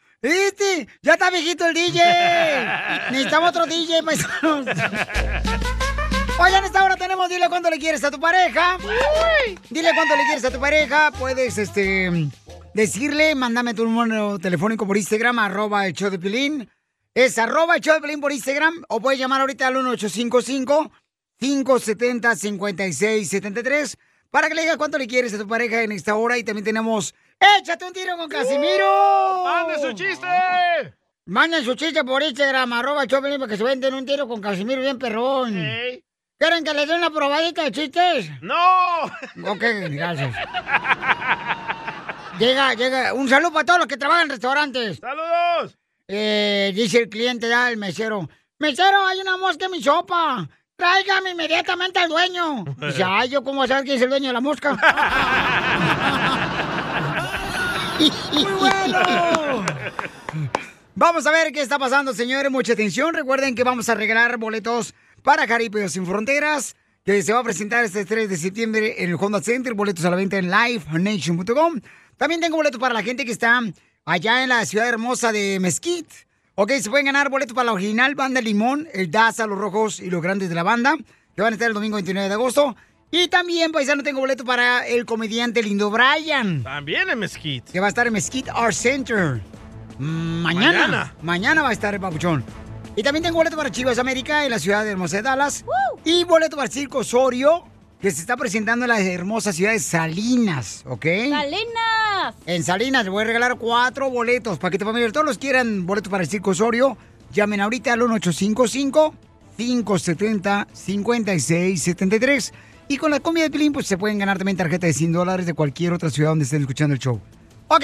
Este, ya está viejito el DJ. Necesitamos otro DJ, paisanos. Oye, en esta hora tenemos Dile cuánto le quieres a tu pareja. Dile cuánto le quieres a tu pareja. Puedes, este, decirle, mándame tu número telefónico por Instagram, arroba el show de Pilín. Es arroba el show de Pilín por Instagram. O puedes llamar ahorita al 1855-570-5673 para que le digas cuánto le quieres a tu pareja en esta hora. Y también tenemos Échate un tiro con Casimiro. ¡Mande su chiste! Manden su chiste por Instagram, arroba Piolín, para que se venden un tiro con Casimiro bien perrón. ¿Quieren que les den una probadita de chistes? ¡No! Ok, gracias. Llega, llega. Un saludo para todos los que trabajan en restaurantes. ¡Saludos! Eh, dice el cliente, da el mesero. Mesero, hay una mosca en mi sopa. Tráigame inmediatamente al dueño. Dice, ay, ¿yo cómo saber quién es el dueño de la mosca? *laughs* ¡Muy bueno! Vamos a ver qué está pasando, señores. Mucha atención. Recuerden que vamos a regalar boletos para Caribeos Sin Fronteras, que se va a presentar este 3 de septiembre en el Honda Center. Boletos a la venta en livenation.com. También tengo boletos para la gente que está allá en la ciudad hermosa de Mesquite. Ok, se pueden ganar boletos para la original Banda Limón, el Daza, los Rojos y los Grandes de la Banda, que van a estar el domingo 29 de agosto. Y también, paisano, tengo boleto para el comediante Lindo Bryan, También en Mesquite. que va a estar en Mesquite Art Center. Mm, Mañana. Mañana. Mañana va a estar el papuchón. Y también tengo boleto para Chivas América en la ciudad de Hermosa de Dallas. Y boleto para el Circo Osorio, que se está presentando en la hermosa ciudad de Salinas, ¿ok? ¡Salinas! En Salinas les voy a regalar cuatro boletos para que tu familia, todos los quieran boletos para el Circo Osorio. Llamen ahorita al 1855-570-5673. Y con la comida de Pilín, pues se pueden ganar también tarjeta de 100 dólares de cualquier otra ciudad donde estén escuchando el show. Ok,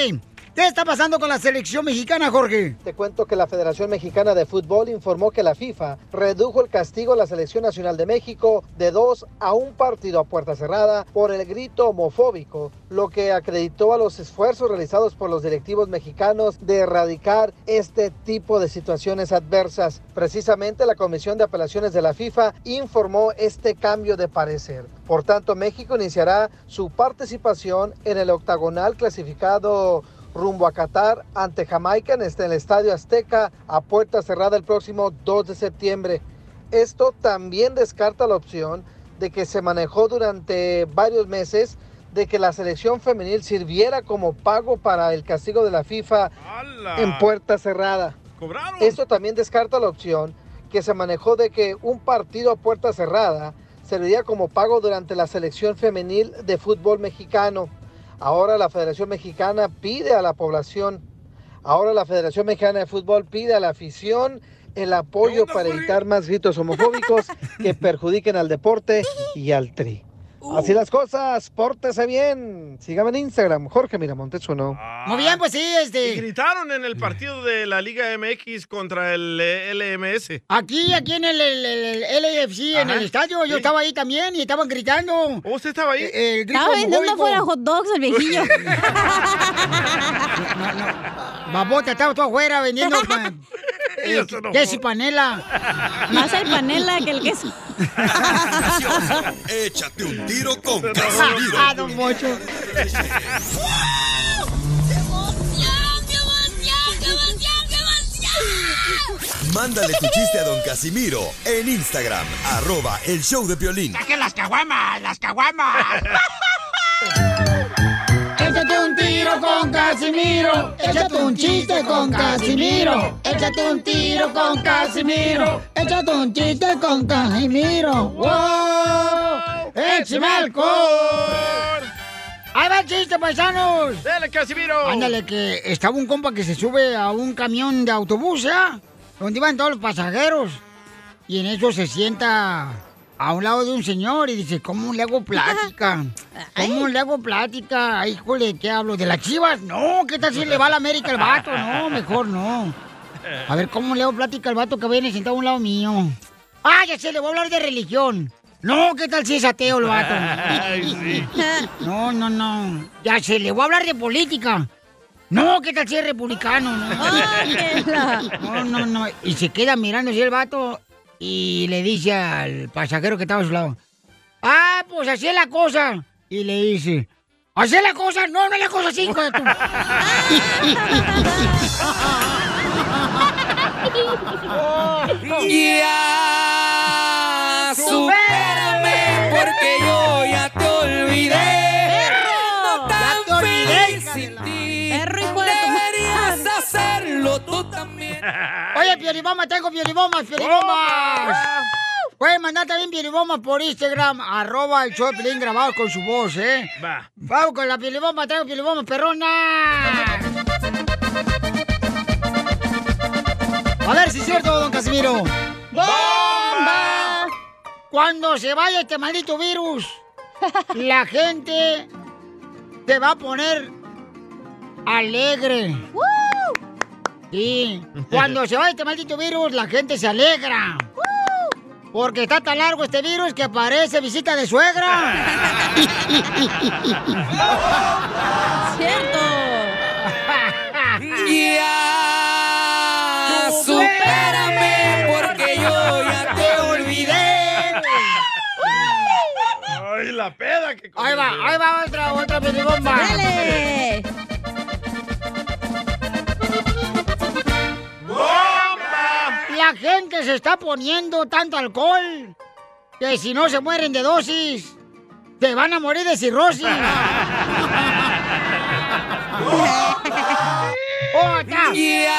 ¿qué está pasando con la selección mexicana, Jorge? Te cuento que la Federación Mexicana de Fútbol informó que la FIFA redujo el castigo a la Selección Nacional de México de dos a un partido a puerta cerrada por el grito homofóbico, lo que acreditó a los esfuerzos realizados por los directivos mexicanos de erradicar este tipo de situaciones adversas. Precisamente la Comisión de Apelaciones de la FIFA informó este cambio de parecer. Por tanto, México iniciará su participación en el octagonal clasificado rumbo a Qatar ante Jamaica en este- en el Estadio Azteca a puerta cerrada el próximo 2 de septiembre. Esto también descarta la opción de que se manejó durante varios meses de que la selección femenil sirviera como pago para el castigo de la FIFA en puerta cerrada. ¿Cobraron? Esto también descarta la opción que se manejó de que un partido a puerta cerrada serviría como pago durante la selección femenil de fútbol mexicano. Ahora la Federación Mexicana pide a la población, ahora la Federación Mexicana de Fútbol pide a la afición el apoyo para evitar más gritos homofóbicos que perjudiquen al deporte y al tri. Así las cosas, pórtese bien. Sígame en Instagram, Jorge Miramontes uno. Muy bien, pues sí, este. Y gritaron en el partido de la Liga MX contra el eh, LMS. Aquí, aquí en el, el- el- el LAFC, en el estadio, yo sí. estaba ahí también y estaban gritando. ¿Usted estaba ahí? el grito Estaba vendiendo afuera hot dogs el viejillo. *laughs* Babota, estaba todo afuera vendiendo *laughs* pa- eh, queso y panela. Más el panela que el queso. Échate un tiro con Ah, Casimiro. don Mocho. Mándale tu chiste a don Casimiro en Instagram, arroba el show de violín. ¡Saquen las caguamas! ¡Las caguamas! *laughs* Tiro con Casimiro. Échate un chiste con Casimiro. Échate un tiro con Casimiro. Échate un chiste con Casimiro. ¡Wow! ¡Échame alcohol! ¡Ahí va el chiste, paisanos! ¡Dale, Casimiro! Ándale, que estaba un compa que se sube a un camión de autobús, ¿ya? Donde iban todos los pasajeros. Y en eso se sienta a un lado de un señor y dice, ¿cómo le hago plática? *laughs* ¿Cómo le hago plática? Ay, híjole, ¿qué hablo? ¿De las chivas? No, ¿qué tal si le va a la América el vato? No, mejor no. A ver, ¿cómo le hago plática al vato que viene sentado a un lado mío? Ah, ya sé, le voy a hablar de religión. No, ¿qué tal si es ateo el vato? *laughs* Ay, sí. *laughs* No, no, no. Ya sé, le voy a hablar de política. No, ¿qué tal si es republicano? No, no, no. no. Y se queda mirando así el vato y le dice al pasajero que estaba a su lado. Ah, pues así es la cosa. Y le dice, ¿así es la cosa? No, no es la cosa así, hijo de tu... *laughs* *laughs* Ya, supérame Oye, Pioliboma, tengo Piolibomas, Piolibomas. Pueden mandar también Piolibomas por Instagram, arroba el show Piolín grabado con su voz, ¿eh? Va. Vamos con la Pioliboma, traigo Pioliboma, perrona. A ver si es cierto, don Casimiro. ¡Bomba! Cuando se vaya este maldito virus, la gente se va a poner alegre. Sí, cuando se va este maldito virus, la gente se alegra. Porque está tan largo este virus que parece visita de suegra. ¡Cierto! Ya, supérame porque yo ya te olvidé. Ay, la peda que Ahí va, ahí va otra, otra pelibomba. ¡Dale! Gente se está poniendo tanto alcohol que si no se mueren de dosis, se van a morir de cirrosis. *laughs* ¡Otra! Ya,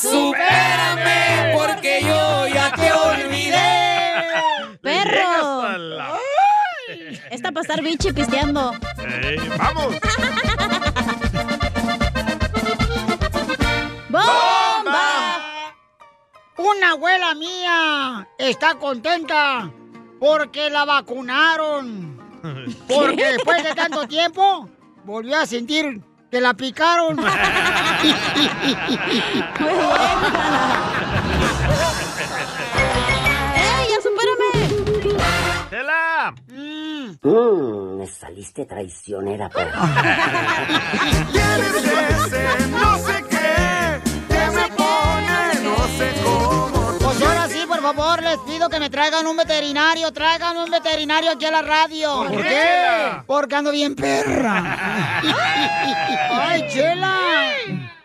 supérame porque yo ya te olvidé. ¡Perro! Está para estar bichi pisteando. Ey, ¡Vamos! *laughs* ¡Bomba! Una abuela mía está contenta porque la vacunaron. *laughs* Porque después de tanto tiempo volvió a sentir que la picaron. *laughs* *laughs* ¡Ey, ya supérame! ¡Tela! Mmm, me saliste traicionera, pero. no sé qué, Pues ahora sí, por favor, les pido que me traigan un veterinario. Traigan un veterinario aquí a la radio. ¿Por qué? Porque ando bien perra. *laughs* ¡Ay, chela!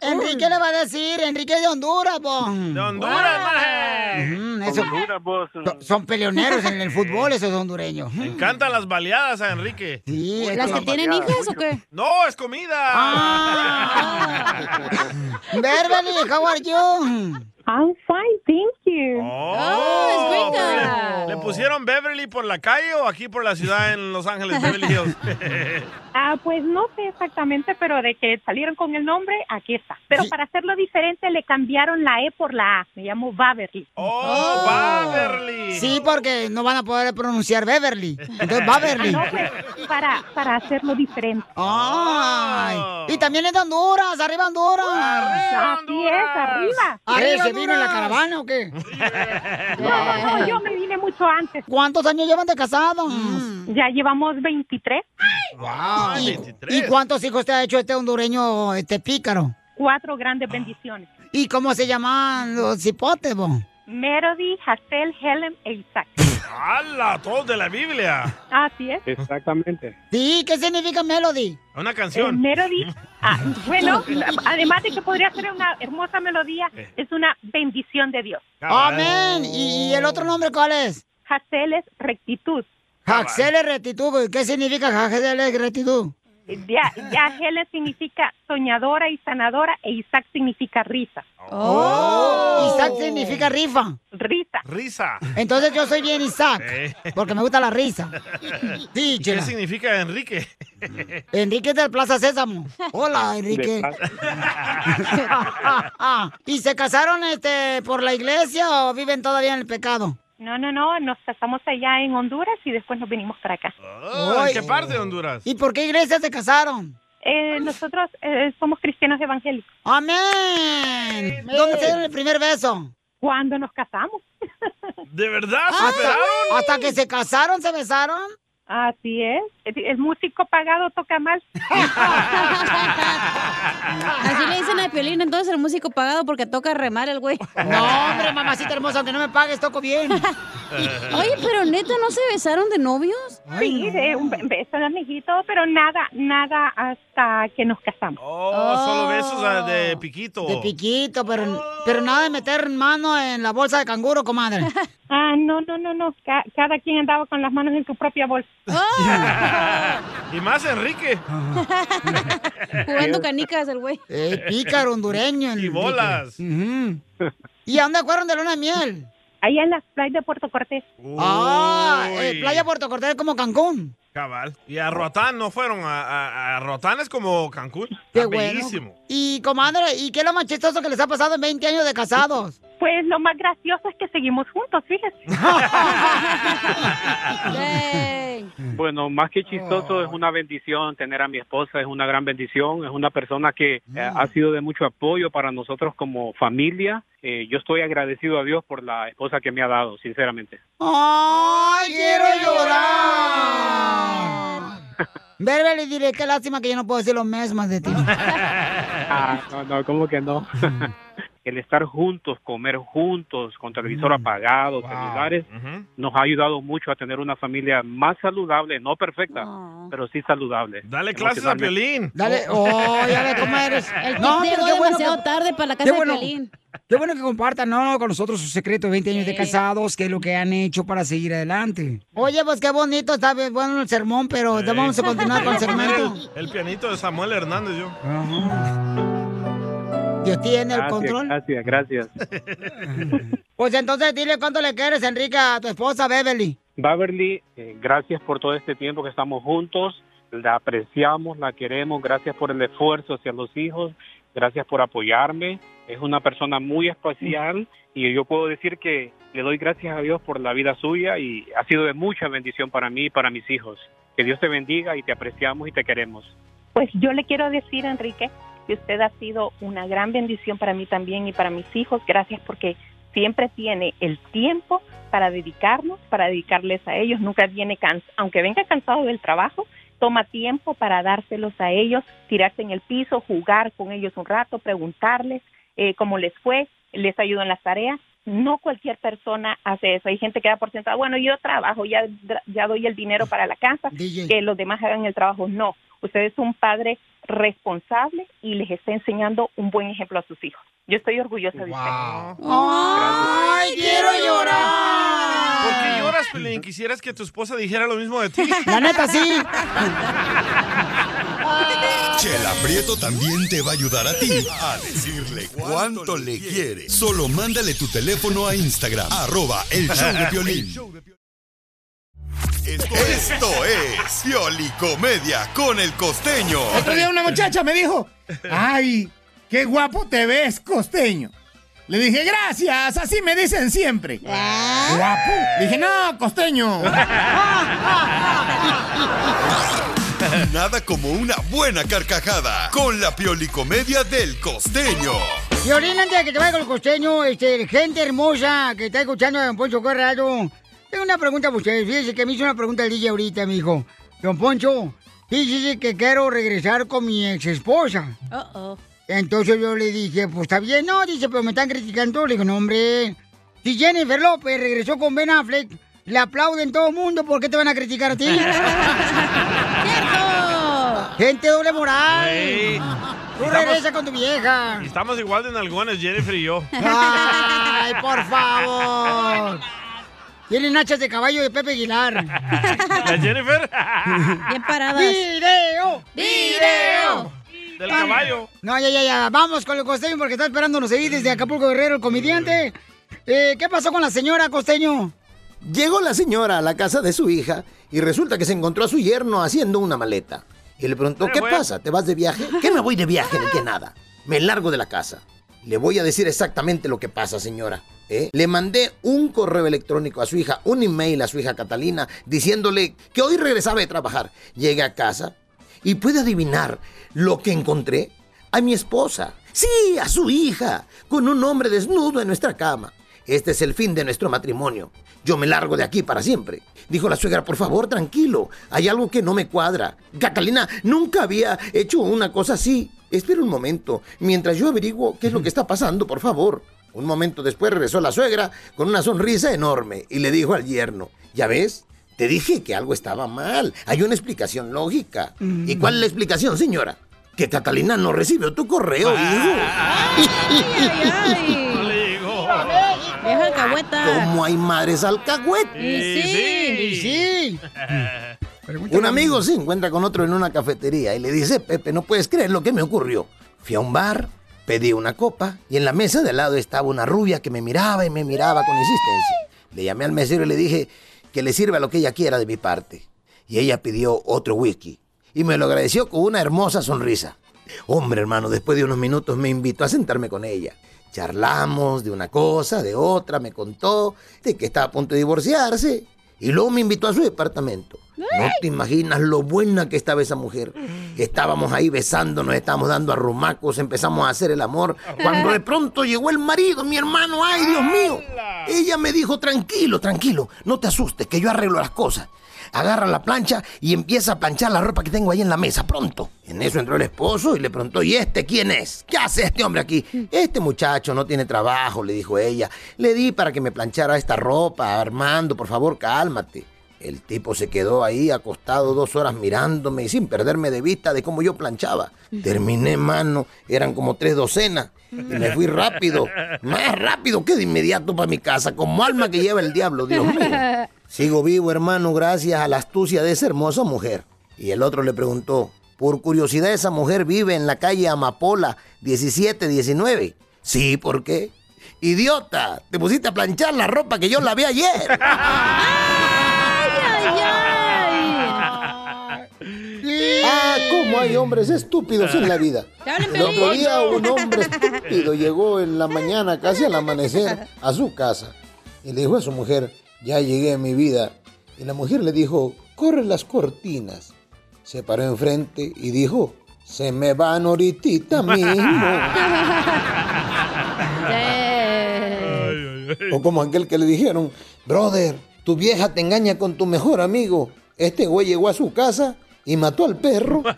Enrique le va a decir, Enrique de Honduras, po. ¡De Honduras, maje! Mm, eso- Honduras, vos. son- son peleoneros en el fútbol, esos hondureños. Me encantan las baleadas a Enrique. Sí, es ¿Las que- que tienen hijas o qué? ¡No, es comida! Ah. *laughs* Beverly, how are you? I'm fine, thank you. ¡Oh, es gringa! ¿Le pusieron Beverly por la calle o aquí por la ciudad en Los Ángeles, *laughs* Beverly Hills? Ah, pues no sé exactamente, pero de que salieron con el nombre, aquí está. Pero para hacerlo diferente le cambiaron la E por la A. Me llamo Baverly. ¡Oh, Beverly! Sí, porque no van a poder pronunciar Beverly. Entonces, Beverly. No, pues para, para hacerlo diferente. ¡Ay! Y también es de Honduras, arriba Honduras. Así es, arriba. ¿Arriba se vino en la caravana o qué? No, no, no, yo me vine mucho antes. ¿Cuántos años llevan de casados? Ya llevamos 23, Wow. ¿Y, 23. y cuántos hijos te ha hecho este hondureño, este pícaro? cuatro grandes bendiciones. ¿Y cómo se llaman los cipotes, bo? Melody, Hazel, Helen e Isaac. ¡Hala! Todos de la Biblia. Así es. Exactamente. Sí, ¿qué significa Melody? Una Eh, canción. Melody, ah, *laughs* bueno, además de que podría ser una hermosa melodía, es una bendición de Dios. Amén. ¿Y, y el otro nombre cuál es? Hazel es rectitud. Jaxel es rectitud. ¿Qué significa es rectitud? Ya, ya Helen significa soñadora y sanadora e Isaac significa risa. Oh, Isaac significa rifa. Risa. Risa. Entonces yo soy bien Isaac, Eh. porque me gusta la risa. Sí, ¿Y ¿Qué significa Enrique? Enrique es del Plaza Sésamo. Hola, Enrique. *laughs* ¿Y se casaron este por la iglesia o viven todavía en el pecado? No, no, no, nos casamos allá en Honduras y después nos vinimos para acá. Oh, ¿En qué parte de Honduras? ¿Y por qué iglesia se casaron? Eh, nosotros eh, somos cristianos evangélicos. ¡Amén! ¿Dónde se dieron el primer beso? Cuando nos casamos. ¿De verdad? ¿Hasta, hasta que se casaron se besaron? Así es. El, el músico pagado toca mal. *laughs* Así le dicen a Piolín, entonces el músico pagado porque toca remar el güey. No, hombre, mamacita hermosa, aunque no me pagues, toco bien. *laughs* Oye, pero neta, ¿no se besaron de novios? Sí, de un be- beso de amiguito, pero nada, nada hasta que nos casamos. Oh, solo besos ah, de piquito. De piquito, pero, pero nada de meter mano en la bolsa de canguro, comadre. *laughs* Ah, no, no, no, no. Ca- cada quien andaba con las manos en su propia bolsa. *laughs* *laughs* Y más Enrique. *laughs* Jugando canicas el güey. Eh, pícaro hondureño. Y bolas. ¿Y a dónde fueron de luna de miel? Allá en las playas de Puerto Cortés. Ah, eh. Playa Puerto Cortés como Cancún. Cabal. Y a Rotán no fueron. A, a- es como Cancún. Qué Está bueno. bellísimo. Y, comadre, ¿y qué es lo más chistoso que les ha pasado en 20 años de casados? Pues lo más gracioso es que seguimos juntos, fíjese. Bueno, más que chistoso, es una bendición tener a mi esposa, es una gran bendición, es una persona que eh, ha sido de mucho apoyo para nosotros como familia. Eh, yo estoy agradecido a Dios por la esposa que me ha dado, sinceramente. ¡Ay, quiero llorar! Berbel, y dile, qué lástima que yo no puedo decir lo mismo de ti. *laughs* Ah, no, no, ¿cómo que no? El estar juntos, comer juntos, con televisor apagado, celulares, nos ha ayudado mucho a tener una familia más saludable, no perfecta, pero sí saludable. Dale clases a. Piolín. Dale, oh, ya ve cómo eres. *laughs* El No, llegó pero qué bueno demasiado que- tarde para la casa bueno, de Piolín. qué bueno que compartan ¿no? con nosotros su secreto de 20 años de casados, qué es lo que han hecho para seguir adelante. Oye, pues qué bonito, está bien bueno el sermón, pero ya vamos a continuar con el *laughs* segmento. El, el pianito de Samuel Hernández, yo. Dios tiene el Gracias, control. Gracias, gracias. *laughs* Pues entonces dile cuánto le quieres, Enrique, a tu esposa Beverly. Beverly, eh, gracias por todo este tiempo que estamos juntos. La apreciamos, la queremos. Gracias por el esfuerzo hacia los hijos. Gracias por apoyarme. Es una persona muy especial y yo puedo decir que le doy gracias a Dios por la vida suya y ha sido de mucha bendición para mí y para mis hijos. Que Dios te bendiga y te apreciamos y te queremos. Pues yo le quiero decir, Enrique, que usted ha sido una gran bendición para mí también y para mis hijos. Gracias porque siempre tiene el tiempo para dedicarnos, para dedicarles a ellos. Nunca viene cansado, aunque venga cansado del trabajo, toma tiempo para dárselos a ellos, tirarse en el piso, jugar con ellos un rato, preguntarles eh, cómo les fue, les ayuda en las tareas. No cualquier persona hace eso. Hay gente que da por sentado, bueno, yo trabajo, ya, ya doy el dinero para la casa, que los demás hagan el trabajo. No, usted es un padre responsable y les está enseñando un buen ejemplo a sus hijos. Yo estoy orgullosa de usted. ¡Ay, quiero llorar! ¿Por qué lloras, Piolín? ¿Quisieras que tu esposa dijera lo mismo de ti? *laughs* La neta, sí. *laughs* Chela Prieto también te va a ayudar a ti a decirle cuánto le quiere. Solo mándale tu teléfono a Instagram, arroba el show de Piolín. Esto es Piolicomedia con el costeño. Otro día una muchacha me dijo, ay, qué guapo te ves, costeño. Le dije, gracias, así me dicen siempre. Guapo. Le dije, no, costeño. *laughs* Nada como una buena carcajada con la Piolicomedia del costeño. Violín, antes de que te vaya con el costeño, este, gente hermosa que está escuchando a Don Poncho Corrado, tengo una pregunta para ustedes. Fíjese que me hizo una pregunta el DJ ahorita, me dijo, Don Poncho, fíjese que quiero regresar con mi ex esposa. Uh-oh. Entonces yo le dije, pues está bien, no, dice, pero me están criticando. Le digo, no, hombre, si Jennifer López regresó con Ben Affleck, le aplauden todo el mundo, ¿por qué te van a criticar a ti? *laughs* Gente doble moral. Ey. Tú Estamos- regresa con tu vieja. Estamos igual de nalgones, Jennifer y yo. Ay, por favor. Tienen hachas de caballo de Pepe Aguilar. ¿La Jennifer? Bien paradas. ¡Video! ¡Video! Del caballo. No, ya, ya, ya. Vamos con el costeño porque está esperándonos ahí desde Acapulco Guerrero, el comediante. Eh, ¿Qué pasó con la señora costeño? Llegó la señora a la casa de su hija y resulta que se encontró a su yerno haciendo una maleta. Y le preguntó, ¿qué pasa? ¿Te vas de viaje? ¿Qué me voy de viaje? Ni que nada. Me largo de la casa. Le voy a decir exactamente lo que pasa, señora. ¿eh? Le mandé un correo electrónico a su hija, un email a su hija Catalina, diciéndole que hoy regresaba de trabajar. Llegué a casa y puede adivinar lo que encontré. A mi esposa. Sí, a su hija, con un hombre desnudo en nuestra cama. Este es el fin de nuestro matrimonio. Yo me largo de aquí para siempre. Dijo la suegra, por favor, tranquilo. Hay algo que no me cuadra. Catalina nunca había hecho una cosa así. Espera un momento, mientras yo averiguo qué es lo que *laughs* está pasando, por favor. Un momento después regresó la suegra con una sonrisa enorme y le dijo al yerno, ¿ya ves? Te dije que algo estaba mal. Hay una explicación lógica. ¿Y cuál es la explicación, señora? Que Catalina no recibió tu correo, hijo. Vieja *laughs* alcahueta. ¿Cómo hay madres alcahuetas? Y sí. Y sí. *laughs* Un amigo se encuentra con otro en una cafetería y le dice, Pepe, no puedes creer lo que me ocurrió. Fui a un bar, pedí una copa y en la mesa de al lado estaba una rubia que me miraba y me miraba con insistencia. Le llamé al mesero y le dije que le sirva lo que ella quiera de mi parte. Y ella pidió otro whisky y me lo agradeció con una hermosa sonrisa. Hombre, hermano, después de unos minutos me invitó a sentarme con ella. Charlamos de una cosa, de otra, me contó de que estaba a punto de divorciarse y luego me invitó a su departamento. No te imaginas lo buena que estaba esa mujer. Estábamos ahí besándonos, estábamos dando arrumacos, empezamos a hacer el amor. Cuando de pronto llegó el marido, mi hermano, ay Dios mío. Ella me dijo, tranquilo, tranquilo, no te asustes, que yo arreglo las cosas. Agarra la plancha y empieza a planchar la ropa que tengo ahí en la mesa, pronto. En eso entró el esposo y le preguntó, ¿y este quién es? ¿Qué hace este hombre aquí? Este muchacho no tiene trabajo, le dijo ella. Le di para que me planchara esta ropa, Armando, por favor, cálmate. El tipo se quedó ahí acostado dos horas mirándome y sin perderme de vista de cómo yo planchaba. Terminé, mano, eran como tres docenas. Y me fui rápido, más rápido que de inmediato para mi casa, como alma que lleva el diablo, Dios mío. *laughs* Sigo vivo, hermano, gracias a la astucia de esa hermosa mujer. Y el otro le preguntó, por curiosidad, esa mujer vive en la calle Amapola 1719. Sí, ¿por qué? Idiota, te pusiste a planchar la ropa que yo lavé ayer. *laughs* Ah, cómo hay hombres estúpidos en la vida. *laughs* El otro día un hombre estúpido llegó en la mañana, casi al amanecer, a su casa y le dijo a su mujer, ya llegué a mi vida. Y la mujer le dijo, corre las cortinas. Se paró enfrente y dijo, se me van ahorita *laughs* mismo. O como aquel que le dijeron, brother, tu vieja te engaña con tu mejor amigo. Este güey llegó a su casa y mató al perro. *laughs*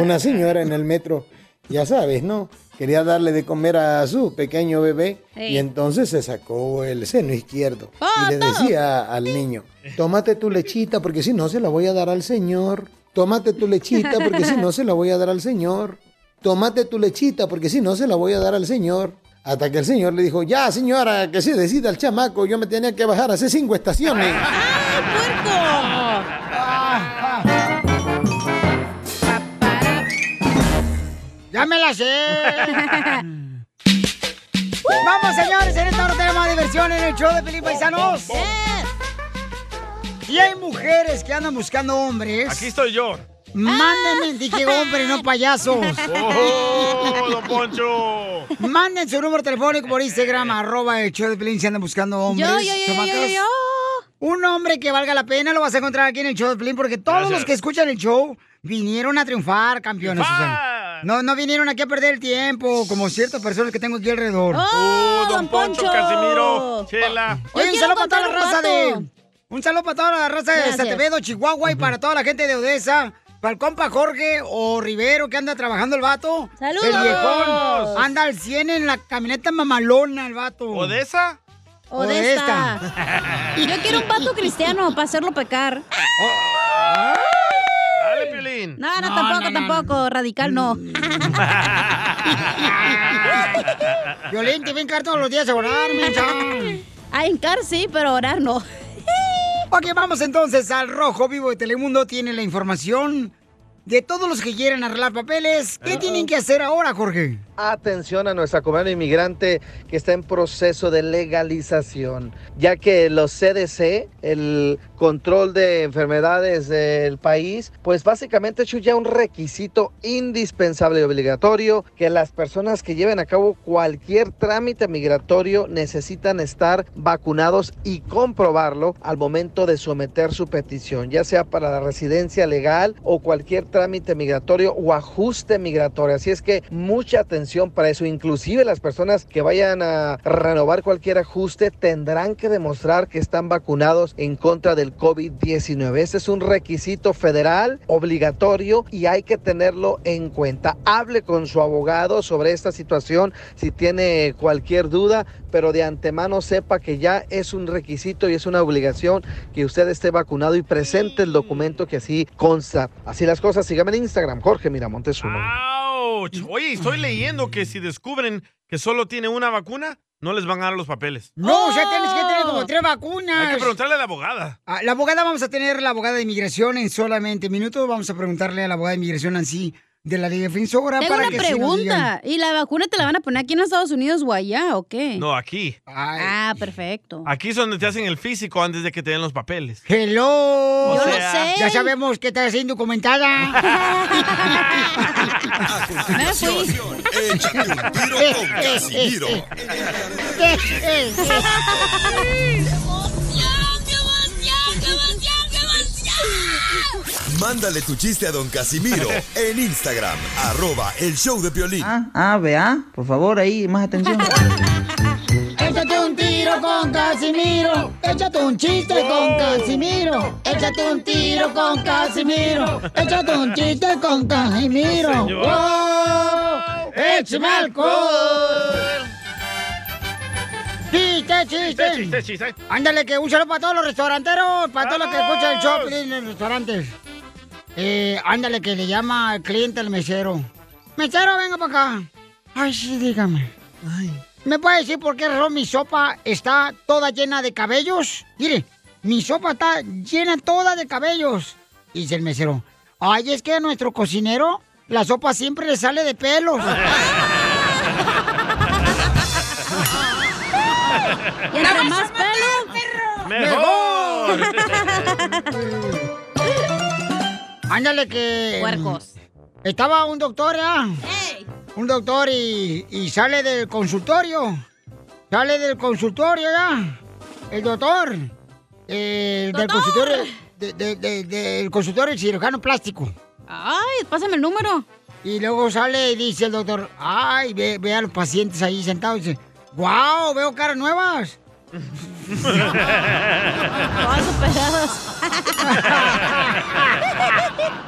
Una señora en el metro, ya sabes, ¿no? Quería darle de comer a su pequeño bebé y entonces se sacó el seno izquierdo y le decía al niño, tómate tu lechita porque si no se la voy a dar al señor. Tómate tu lechita porque si no se la voy a dar al señor. Tómate tu lechita porque si no se la voy a dar al señor. Hasta que el señor le dijo, ya señora, que se decida el chamaco, yo me tenía que bajar hace cinco estaciones. *laughs* ¡Ya me la sé! Vamos, señores, en esta hora tenemos diversión en el show de Felipe Paisanos. Y hay mujeres que andan buscando hombres. Aquí estoy yo. Mándenme, dije hombre, no payasos. *laughs* ¡Oh, don Poncho! Manden su número telefónico por Instagram, arroba el show de Pelín si andan buscando hombres. Yo, yo, yo, yo, yo. Un hombre que valga la pena lo vas a encontrar aquí en el show de Pelín porque todos Gracias. los que escuchan el show vinieron a triunfar, campeones. No, no vinieron aquí a perder el tiempo, como ciertas personas que tengo aquí alrededor. ¡Oh, don Poncho, Casimiro, Chela! Oye, un saludo para toda la raza de. Un saludo para toda la raza de Gracias. Santevedo, Chihuahua y para toda la gente de Odessa. Para el compa Jorge o Rivero que anda trabajando el vato. ¡Saludos! El viejón. Anda al 100 en la camioneta mamalona el vato. ¿Odessa? Odessa. *laughs* Yo quiero un pato cristiano para hacerlo pecar. Dale, Piolín. No, no, tampoco, tampoco, radical no. *laughs* Violín, te ven car todos los días a orar, mensa. A hincar sí, pero orar no. Ok, vamos entonces al Rojo Vivo de Telemundo. Tiene la información de todos los que quieren arreglar papeles. ¿Qué tienen que hacer ahora, Jorge? Atención a nuestra comunidad inmigrante que está en proceso de legalización, ya que los CDC, el control de enfermedades del país, pues básicamente hecho ya un requisito indispensable y obligatorio que las personas que lleven a cabo cualquier trámite migratorio necesitan estar vacunados y comprobarlo al momento de someter su petición, ya sea para la residencia legal o cualquier trámite migratorio o ajuste migratorio. Así es que mucha atención para eso. Inclusive las personas que vayan a renovar cualquier ajuste tendrán que demostrar que están vacunados en contra del COVID-19. Este es un requisito federal obligatorio y hay que tenerlo en cuenta. Hable con su abogado sobre esta situación si tiene cualquier duda, pero de antemano sepa que ya es un requisito y es una obligación que usted esté vacunado y presente el documento que así consta. Así las cosas, sígame en Instagram, Jorge Miramontes uno. ¡Auch! Oye, estoy leyendo que si descubren que solo tiene una vacuna, no les van a dar los papeles. No, sea, tienes que tener como tres vacunas. Hay que preguntarle a la abogada. Ah, la abogada, vamos a tener la abogada de inmigración en solamente minutos. Vamos a preguntarle a la abogada de inmigración así de la defensora Tengo para una que pregunta. ¿Y la vacuna te la van a poner aquí en Estados Unidos o allá o qué? No, aquí. Ah, perfecto. Aquí es donde te hacen el físico antes de que te den los papeles. Hello. O Yo lo sea- sé. Ya sabemos que estás indocumentada. Échate un tiro con Casimiro. Mándale tu chiste a don Casimiro *laughs* en Instagram, arroba el show de Piolín. Ah, vea, por favor, ahí, más atención. *laughs* Échate un tiro con Casimiro. Échate un chiste con Casimiro. Échate un tiro con Casimiro. Échate un chiste con Casimiro. señor. ¡Wow! ¡Échame alcohol! ¡Chiste, chiste! Chiste, chiste. Ándale, que un saludo para todos los restauranteros, para todos los que escuchan el show Piolín en los restaurantes. Eh, ándale, que le llama al cliente al mesero. Mesero, venga para acá. Ay, sí, dígame. ¿Me puede decir por qué razón mi sopa está toda llena de cabellos? Mire, mi sopa está llena toda de cabellos. Dice el mesero. Ay, es que a nuestro cocinero la sopa siempre le sale de pelos. *laughs* Y entre más pelo, ¡Mejor! *laughs* Ándale que... Puercos. Estaba un doctor, ¿ah? Un doctor y, y sale del consultorio. Sale del consultorio, ¿ya? El doctor. eh, del consultorio... de- de- de- del consultorio cirujano plástico. Ay, pásame el número. Y luego sale y dice el doctor, ay, ve, ve a los pacientes ahí sentados y dice, wow, veo caras nuevas. *laughs* Todas superadas.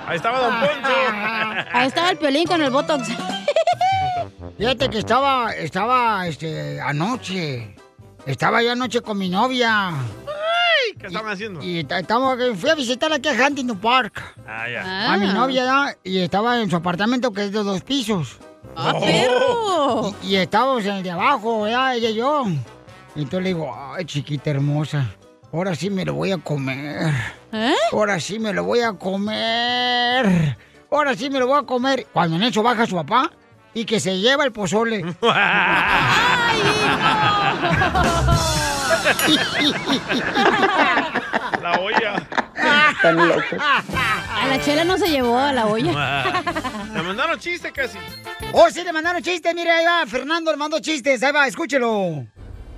Ahí estaba Don Poncho. Ahí estaba el piolín con el botox. Fíjate que estaba, estaba, este, anoche. Estaba yo anoche con mi novia. Ay, ¿Qué estaban haciendo? Y estamos, fui a visitar aquí a Huntington Park. Ah, ya. A mi novia y estaba en su apartamento que es de dos pisos. ¡Ah, perro! Y, y estábamos en el de abajo, ya, ella y yo. Y entonces le digo, ay, chiquita hermosa, ahora sí me lo voy a comer. ¿Eh? Ahora sí me lo voy a comer. Ahora sí me lo voy a comer. Cuando en eso baja su papá y que se lleva el pozole. *laughs* La olla. Están locos. A la chela no se llevó a la olla. Me mandaron chiste casi. Oh, sí, le mandaron chistes. Mire, ahí va. Fernando le mandó chistes. Ahí va, escúchelo.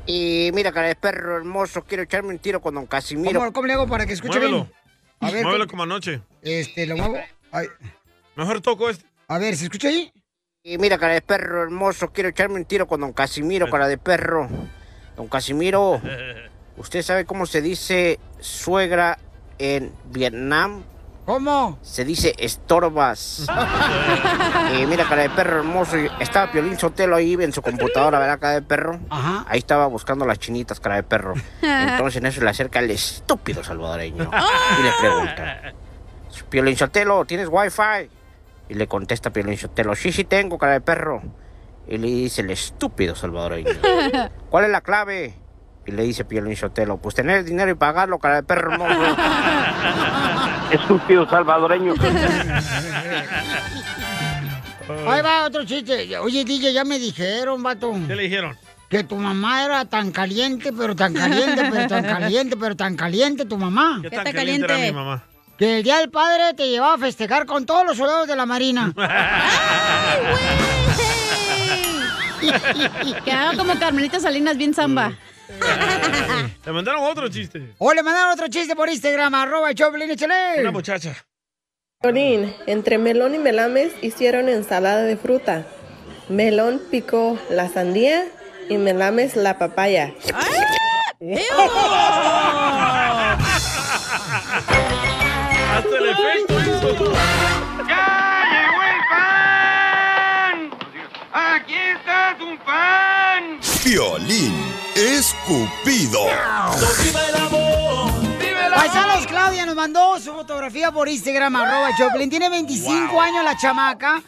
Y mira, cara de perro hermoso, quiero echarme un tiro con don Casimiro. ¿Cómo, cómo le hago para que escuche Muévelo. bien? A ver, Muévelo ¿qué- como anoche. Este, lo muevo. Ay. Mejor toco este. A ver, ¿se escucha ahí? Y mira, cara de perro hermoso, quiero echarme un tiro con don Casimiro, cara de perro. Don Casimiro, *laughs* ¿usted sabe cómo se dice suegra en Vietnam? ¿Cómo? Se dice estorbas. y *laughs* mira, cara de perro hermoso, estaba Piolín Sotelo ahí en su computadora, ¿verdad, cara de perro? Ajá. Ahí estaba buscando las chinitas, cara de perro. *laughs* Entonces en eso le acerca el estúpido salvadoreño. *laughs* Y le pregunta, Piolín Sotelo, ¿tienes wifi? Y le contesta Piolín Sotelo, sí, sí tengo, cara de perro. Y le dice el estúpido salvadoreño, ¿cuál es la clave? Y le dice Piolín Sotelo, pues tener dinero y pagarlo, cara de perro hermoso. Estúpido salvadoreño. *laughs* Ahí va otro chiste. Oye, DJ, ya me dijeron, vato. ¿Qué le dijeron? Que tu mamá era tan caliente, pero tan caliente, pero tan *laughs* caliente, pero tan caliente tu mamá. ¿Qué tan caliente era mi mamá? Que el día del padre te llevaba a festejar con todos los soldados de la marina. *laughs* Quedaba como Carmelita Salinas bien zamba. Le mandaron otro chiste. O le mandaron otro chiste por Instagram, arroba Choplin, échale. Una muchacha. Piolín, entre Melón y Melames hicieron ensalada de fruta. Melón picó la sandía y Melames la papaya. *laughs* Hasta el efecto hizo. ¡Ya llegó el pan! ¡Aquí está tu pan! Violín escupido. ¡Viva el amor! ¡Viva el amor! Paisanos, Claudia nos mandó su fotografía por Instagram, arroba Choplin. Tiene 25 años la chamaca.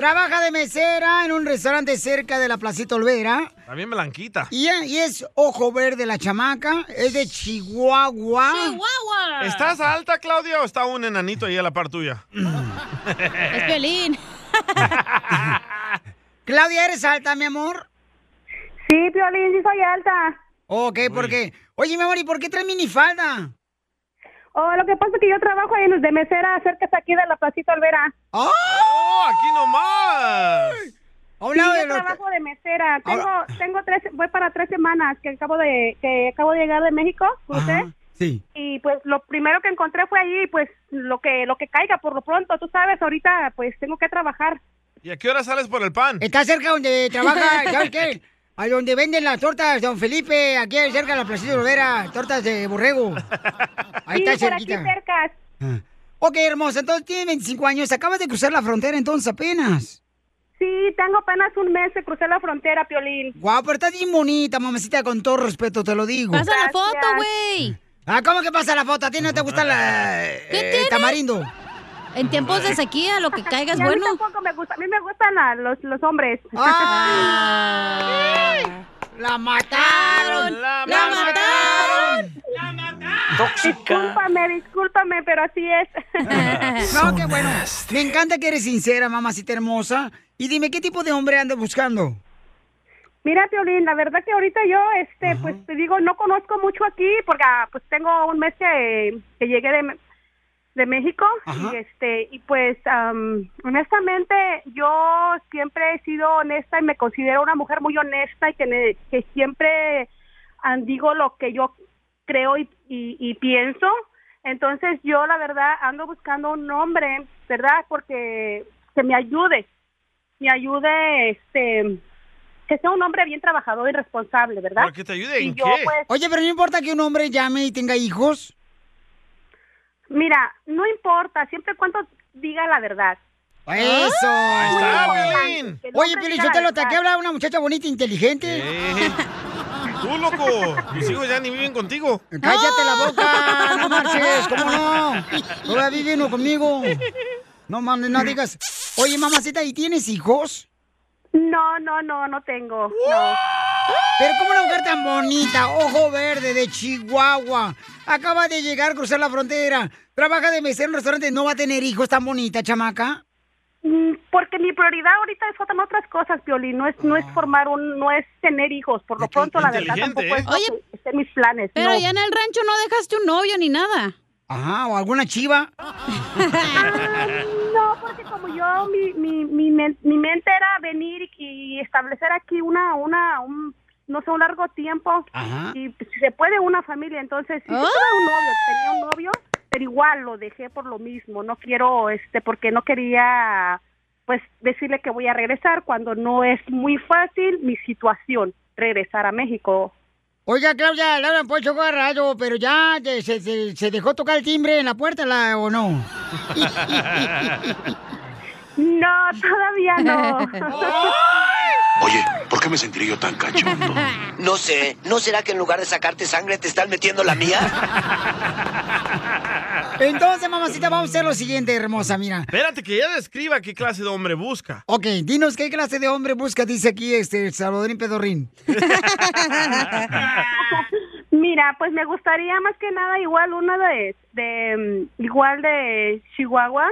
Trabaja de mesera en un restaurante cerca de la Placita Olvera. También blanquita. Y, y es ojo verde la chamaca. Es de Chihuahua. ¿Estás alta, Claudia, o está un enanito ahí a la par tuya? Es Piolín. *laughs* Claudia, ¿eres alta, mi amor? Sí, Piolín, sí soy alta. Ok, ¿por qué? Oye, mi amor, ¿y por qué traes minifalda? Oh, lo que pasa es que yo trabajo en de mesera cerca de aquí de la Placita Olvera. ¡Oh! aquí nomás! Sí, yo trabajo de mesera. Tengo, tengo tres, voy para tres semanas que acabo de, que acabo de llegar de México, crucé. Sí. Y pues lo primero que encontré fue allí, pues lo que, lo que caiga por lo pronto. Tú sabes, ahorita pues tengo que trabajar. ¿Y a qué hora sales por el pan? Está cerca donde trabaja, ¿sabes qué? *laughs* A donde venden las tortas, don Felipe, aquí cerca de la Placita de Olvera, tortas de borrego. *laughs* Ahí Sí, está por aquí cerca. Ok, hermosa, entonces tienes 25 años, acabas de cruzar la frontera entonces apenas. Sí, tengo apenas un mes de crucé la frontera, Piolín. Guau, pero estás bien bonita, mamacita, con todo respeto, te lo digo. Pasa la foto, güey. Ah, ¿cómo que pasa la foto? ¿A ti no te gusta la, eh, el tamarindo? En tiempos de sequía, lo que *laughs* caiga es Y a mí bueno. tampoco me gusta. A mí me gustan la- los, los hombres. *laughs* ¡La mataron! ¡La, mataron! Discúlpame, discúlpame, pero así es. *laughs* No, qué bueno. Me encanta que eres sincera, mamacita hermosa. Y dime, ¿qué tipo de hombre andas buscando? Mira, Piolín, la verdad que ahorita yo, este, pues te digo, no conozco mucho aquí porque ah, pues tengo un mes que, que llegué de, de México y este y pues am, honestamente yo siempre he sido honesta y me considero una mujer muy honesta y que, ne- que siempre digo lo que yo creo y, y, y pienso. Entonces yo la verdad ando buscando un hombre, ¿verdad? Porque que me ayude, me ayude, este, que sea un hombre bien trabajador y responsable, ¿verdad? ¿Pero que te ayude Y en yo, qué? pues, Oye, pero no importa que un hombre llame y tenga hijos. Mira, no importa, siempre y cuando diga la verdad. Eso. Ahí está, Piolín. Que el Oye, Piolín, yo te lo te habla una muchacha bonita, inteligente. Eh, Tú, loco. Mis hijos ya ni viven contigo. Cállate la boca, no marches, ¿cómo no? Todavía vive uno conmigo. No mames, no digas. Oye, mamacita, ¿y tienes hijos? No, no, no, no tengo. No. Pero como una mujer tan bonita, ojo verde, de Chihuahua, acaba de llegar a cruzar la frontera, trabaja de mesero en un restaurante, ¿no va a tener hijos tan bonita, chamaca? Mm, Porque mi prioridad ahorita es otras otras cosas, Piolín. No es, no es formar un, no es tener hijos. Por lo pronto, la verdad, tampoco ¿eh? es lo que esté en mis planes. Pero no. allá en el rancho no dejaste un novio ni nada. Ajá, o alguna chiva. *laughs* No, porque como yo, mi, mi, mi, mi mente era venir y, establecer aquí una, una, un, no sé, un largo tiempo. Ajá. Y si se puede una familia, entonces, si yo tuve un novio, tenía un novio, pero igual lo dejé por lo mismo. No quiero, este, porque no quería, pues, decirle que voy a regresar cuando no es muy fácil mi situación, regresar a México. Oiga, Claudia, le hablan Poncho Garrado, pero ya se, se- se- se dejó tocar el timbre en la puerta la, o no. *laughs* No, todavía no. *laughs* Oye, ¿Por qué me sentiría yo tan cachondo? *laughs* No sé, ¿no será que en lugar de sacarte sangre te están metiendo la mía? *laughs* Entonces, mamacita, vamos a hacer lo siguiente, hermosa, mira. Espérate, que ella describa qué clase de hombre busca. Ok, dinos qué clase de hombre busca, dice aquí este Salvadorín Pedorrín. *laughs* Mira, pues me gustaría más que nada igual uno de, de mm, igual de Chihuahua.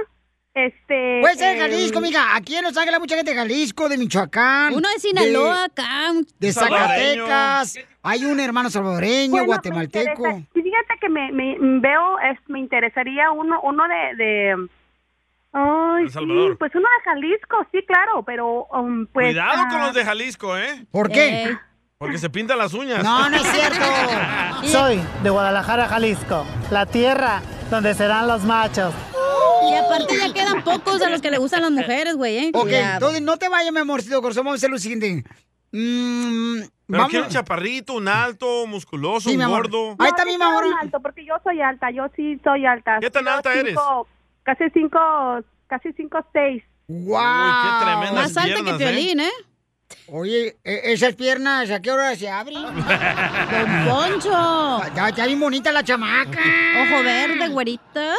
Este. Puede ser de em, Jalisco, mija. Aquí en Los Ángeles hay mucha gente de Jalisco, de Michoacán. Uno de Sinaloa, acá. De salvadoreño. Zacatecas. Hay un hermano salvadoreño, bueno, me guatemalteco. fíjate que me, me veo, es, me interesaría uno, uno de, de ay, sí, pues uno de Jalisco, sí, claro, pero um, pues. Cuidado con ah, los de Jalisco, ¿eh? ¿Por qué? Eh. Porque se pintan las uñas. No, no es cierto. *laughs* Soy de Guadalajara, Jalisco, la tierra donde serán los machos. Y aparte ya quedan pocos a los que le gustan las mujeres, güey, ¿eh? Ok, Cuidado. entonces no te vayas, mi amorcito corazón. Vamos a hacer lo siguiente. Mm, Pero vamos. quiero un chaparrito, un alto, musculoso, Sí, mi un amor. gordo. Ahí está mi mamá. alto, porque yo soy alta, yo sí soy alta. ¿Qué tan Yo alta eres? cinco- Casi cinco, casi cinco seis. ¡Wow! qué tremendas Más alta que piernas, Piolín, ¿eh? Oye, e- esas piernas, ¿a qué hora se abren? *laughs* Don Poncho. Ya, ya bien bonita la chamaca. Ojo verde, güerita.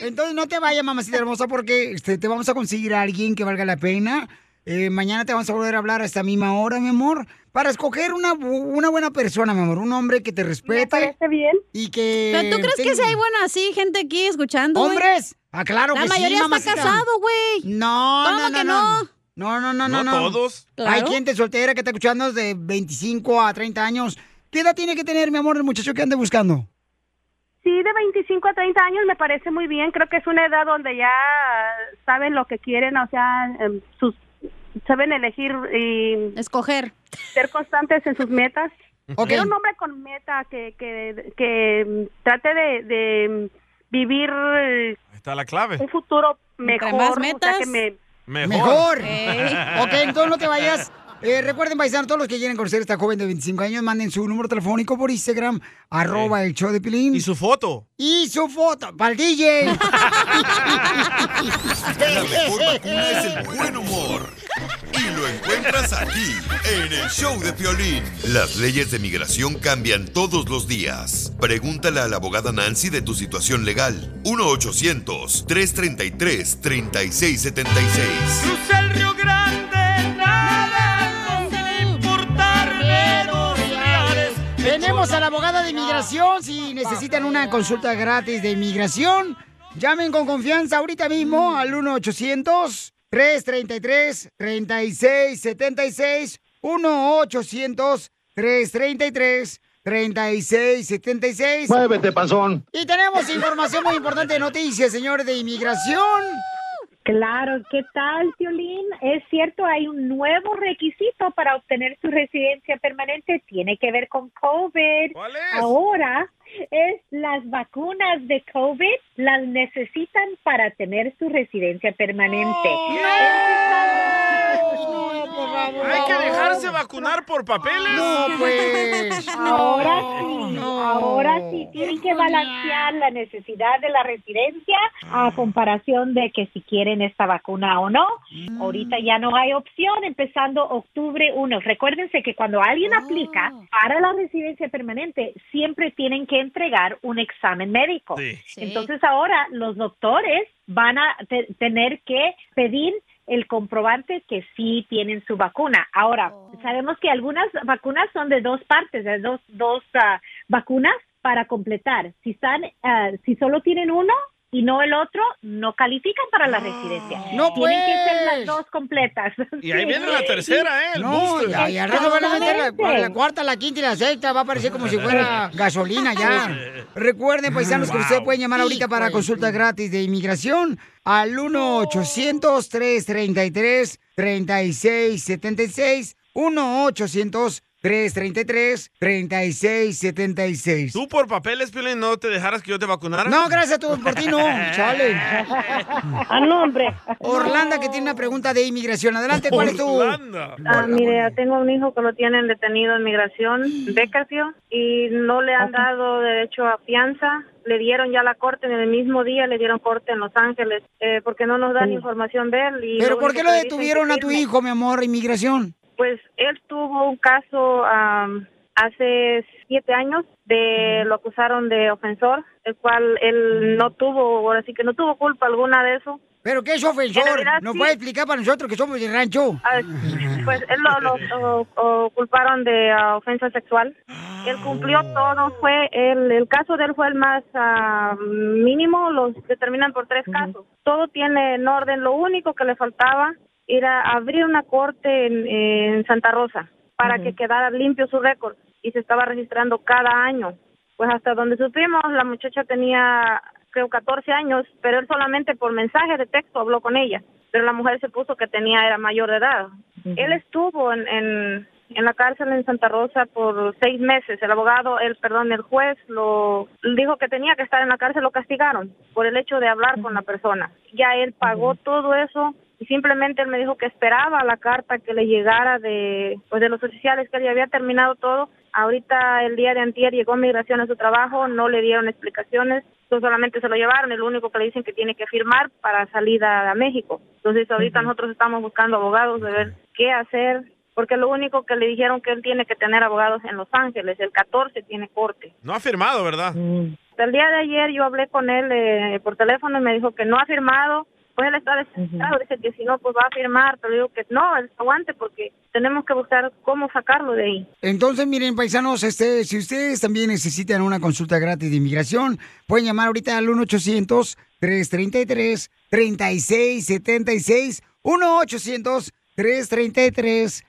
Entonces no te vayas, mamacita hermosa, porque este, te vamos a conseguir a alguien que valga la pena. Eh, mañana te vamos a volver a hablar a esta misma hora, mi amor, para escoger una, una buena persona, mi amor, un hombre que te respete. parece bien. Y que... ¿Pero tú crees que si hay bueno así, gente aquí escuchando? ¿Hombres? Ah, claro La que sí, mayoría está mamacita. casado, güey. No, ¿Cómo no, no, que no. no? No, no, no, no. No todos. Hay Claro. gente soltera que está escuchando de 25 a 30 años. ¿Qué edad tiene que tener, mi amor, el muchacho que ande buscando? Sí, de 25 a 30 años me parece muy bien. Creo que es una edad donde ya saben lo que quieren, o sea, em, sus saben elegir y escoger, ser constantes en sus metas. Ok. Quiero un hombre con meta que que, que mm, trate de, de vivir Ahí está la clave. un futuro mejor, más o sea, metas, que me Mejor. Mejor. Ok, entonces no te vayas. Eh, recuerden, paisanos, todos los que quieren conocer a esta joven de 25 años, manden su número telefónico por Instagram, arroba el show de Pilín. Y su foto. Y su foto, para el DJ. La mejor vacuna es el buen humor. Y lo encuentras aquí, en el show de Piolín. Las leyes de migración cambian todos los días. Pregúntale a la abogada Nancy de tu situación legal. 1-800-333-3676. Crucé el Río Grande, Tenemos a la abogada de inmigración. Si necesitan una consulta gratis de inmigración, llamen con confianza ahorita mismo al 1-800-333-3676. 1-800-333-3676. Muévete, panzón. Y tenemos información muy importante de noticias, señores de inmigración. Claro, ¿qué tal, Violín? Es cierto, hay un nuevo requisito para obtener su residencia permanente. Tiene que ver con COVID. ¿Cuál es? Ahora es las vacunas de COVID las necesitan para tener su residencia permanente. Hay que dejarse vacunar por papeles. No, pues. *laughs* Ahora sí, ahora sí, tienen que balancear la necesidad de la residencia a comparación de que si quieren esta vacuna o no. Ahorita ya no hay opción empezando octubre 1. Recuérdense que cuando alguien aplica para la residencia permanente, siempre tienen que entregar un examen médico. Sí. Entonces ahora los doctores van a te- tener que pedir el comprobante que sí tienen su vacuna. Ahora, sabemos que algunas vacunas son de dos partes, de dos, dos ah, vacunas para completar. Si están, ah, si solo tienen uno y no el otro, no califican para la residencia. No, Tienen que ser pues. las dos completas. *laughs* Y ahí Sí. viene la tercera, ¿eh? El No, ya, ya al rato van a meter la, la cuarta, la quinta y la sexta. Va a parecer como si fuera *laughs* gasolina ya. Recuerden, paisanos, que ustedes pueden llamar ahorita para consulta gratis de inmigración al 1-800-333-3676. 1-800-333-3676. ¿Tú por papeles, Piolín, no te dejaras que yo te vacunara? No, gracias a tú, por ti no, *laughs* chale. A nombre. Orlando, que tiene una pregunta de inmigración. Adelante, ¿cuál es tu...? Ah, mire, tengo un hijo que lo tienen detenido en migración, Becasio, y no le han dado derecho a fianza. Le dieron ya la corte en el mismo día, le dieron corte en Los Ángeles, eh, porque no nos dan información de él. Y ¿Pero por qué lo detuvieron a tu hijo, mi amor, inmigración? Pues él tuvo un caso am, hace siete años de lo acusaron de ofensor, el cual él no tuvo, ahora sí que no tuvo culpa alguna de eso. ¿Pero qué es En ofensor? realidad, ¿Nos sí. puede explicar para nosotros que somos de rancho? Ah, Pues él lo, lo- lo- lo culparon de ah, ofensa sexual. Él cumplió todo, fue el, el caso de él fue el más ah, mínimo, los determinan por tres casos. Todo tiene en orden, lo único que le faltaba era abrir una corte en, en Santa Rosa para que quedara limpio su récord y se estaba registrando cada año. Pues hasta donde supimos, la muchacha tenía creo 14 años, pero él solamente por mensaje de texto habló con ella, pero la mujer se puso que tenía era mayor de edad. Él estuvo en, en, en la cárcel en Santa Rosa por seis meses. El abogado, el perdón, el juez lo dijo que tenía que estar en la cárcel, lo castigaron por el hecho de hablar con la persona. Ya él pagó todo eso y simplemente él me dijo que esperaba la carta que le llegara de pues de los oficiales que él ya había terminado todo. Ahorita el día de antier llegó migración a su trabajo, no le dieron explicaciones, entonces solamente se lo llevaron, el único que le dicen que tiene que firmar para salida a México. Entonces ahorita nosotros estamos buscando abogados de ver qué hacer, porque lo único que le dijeron que él tiene que tener abogados en Los Ángeles, el 14 tiene corte. No ha firmado, ¿verdad? El día de ayer yo hablé con él eh, por teléfono y me dijo que no ha firmado. Pues él está desesperado, dice que si no, pues va a firmar. Pero digo que no, él aguante porque tenemos que buscar cómo sacarlo de ahí. Entonces, miren, paisanos, este, si ustedes también necesitan una consulta gratis de inmigración, pueden llamar ahorita al 1-800-333-3676. 1-800-333-3676.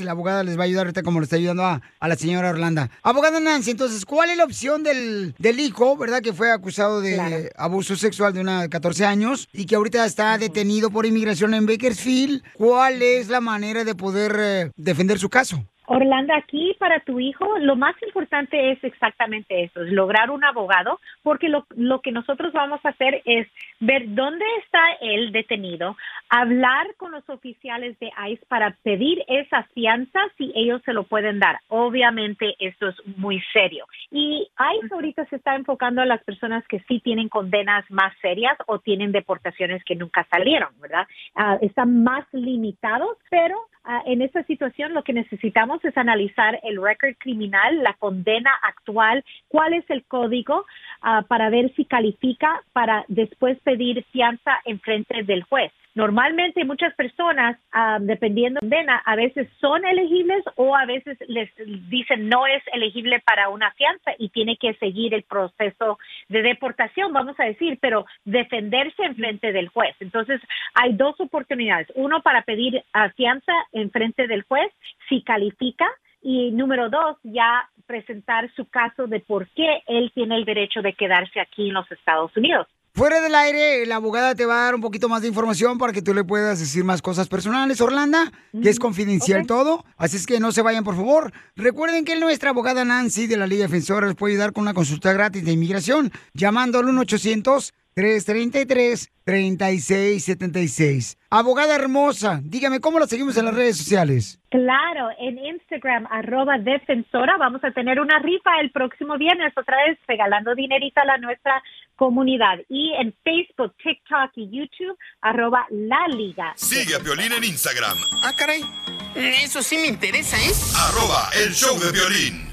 La abogada les va a ayudar ahorita como le está ayudando a, a la señora Orlando. Abogada Nancy, entonces, ¿cuál es la opción del, del hijo, verdad, que fue acusado de Claro. abuso sexual de una de 14 años y que ahorita está detenido por inmigración en Bakersfield? ¿Cuál es la manera de poder eh, defender su caso? Orlando, aquí para tu hijo lo más importante es exactamente eso, es lograr un abogado, porque lo, lo que nosotros vamos a hacer es ver dónde está él detenido, hablar con los oficiales de ICE para pedir esa fianza si ellos se lo pueden dar. Obviamente esto es muy serio. Y ICE ahorita se está enfocando a las personas que sí tienen condenas más serias o tienen deportaciones que nunca salieron, ¿verdad? Ah, están más limitados, pero Ah, en esta situación lo que necesitamos es analizar el récord criminal, la condena actual, cuál es el código ah, para ver si califica para después pedir fianza en frente del juez. Normalmente muchas personas, ah, dependiendo de a veces son elegibles o a veces les dicen no es elegible para una fianza y tiene que seguir el proceso de deportación, vamos a decir, pero defenderse en frente del juez. Entonces, hay dos oportunidades. Uno para pedir ah, fianza en frente del juez, si califica, y número dos, ya presentar su caso de por qué él tiene el derecho de quedarse aquí en los Estados Unidos. Fuera del aire, la abogada te va a dar un poquito más de información para que tú le puedas decir más cosas personales, Orlando, que es confidencial todo. Así es que no se vayan, por favor. Recuerden que nuestra abogada Nancy de la Liga Defensora les puede ayudar con una consulta gratis de inmigración llamando al 1-800-333-3676. Abogada hermosa, dígame, ¿cómo la seguimos en las redes sociales? Claro, en Instagram, arroba defensora, vamos a tener una rifa el próximo viernes, otra vez regalando dinerito a la nuestra comunidad. Y en Facebook, TikTok y YouTube, arroba la liga. Sigue a Violín en Instagram, Ah, caray. Eso sí me interesa, ¿eh? arroba el show de violín.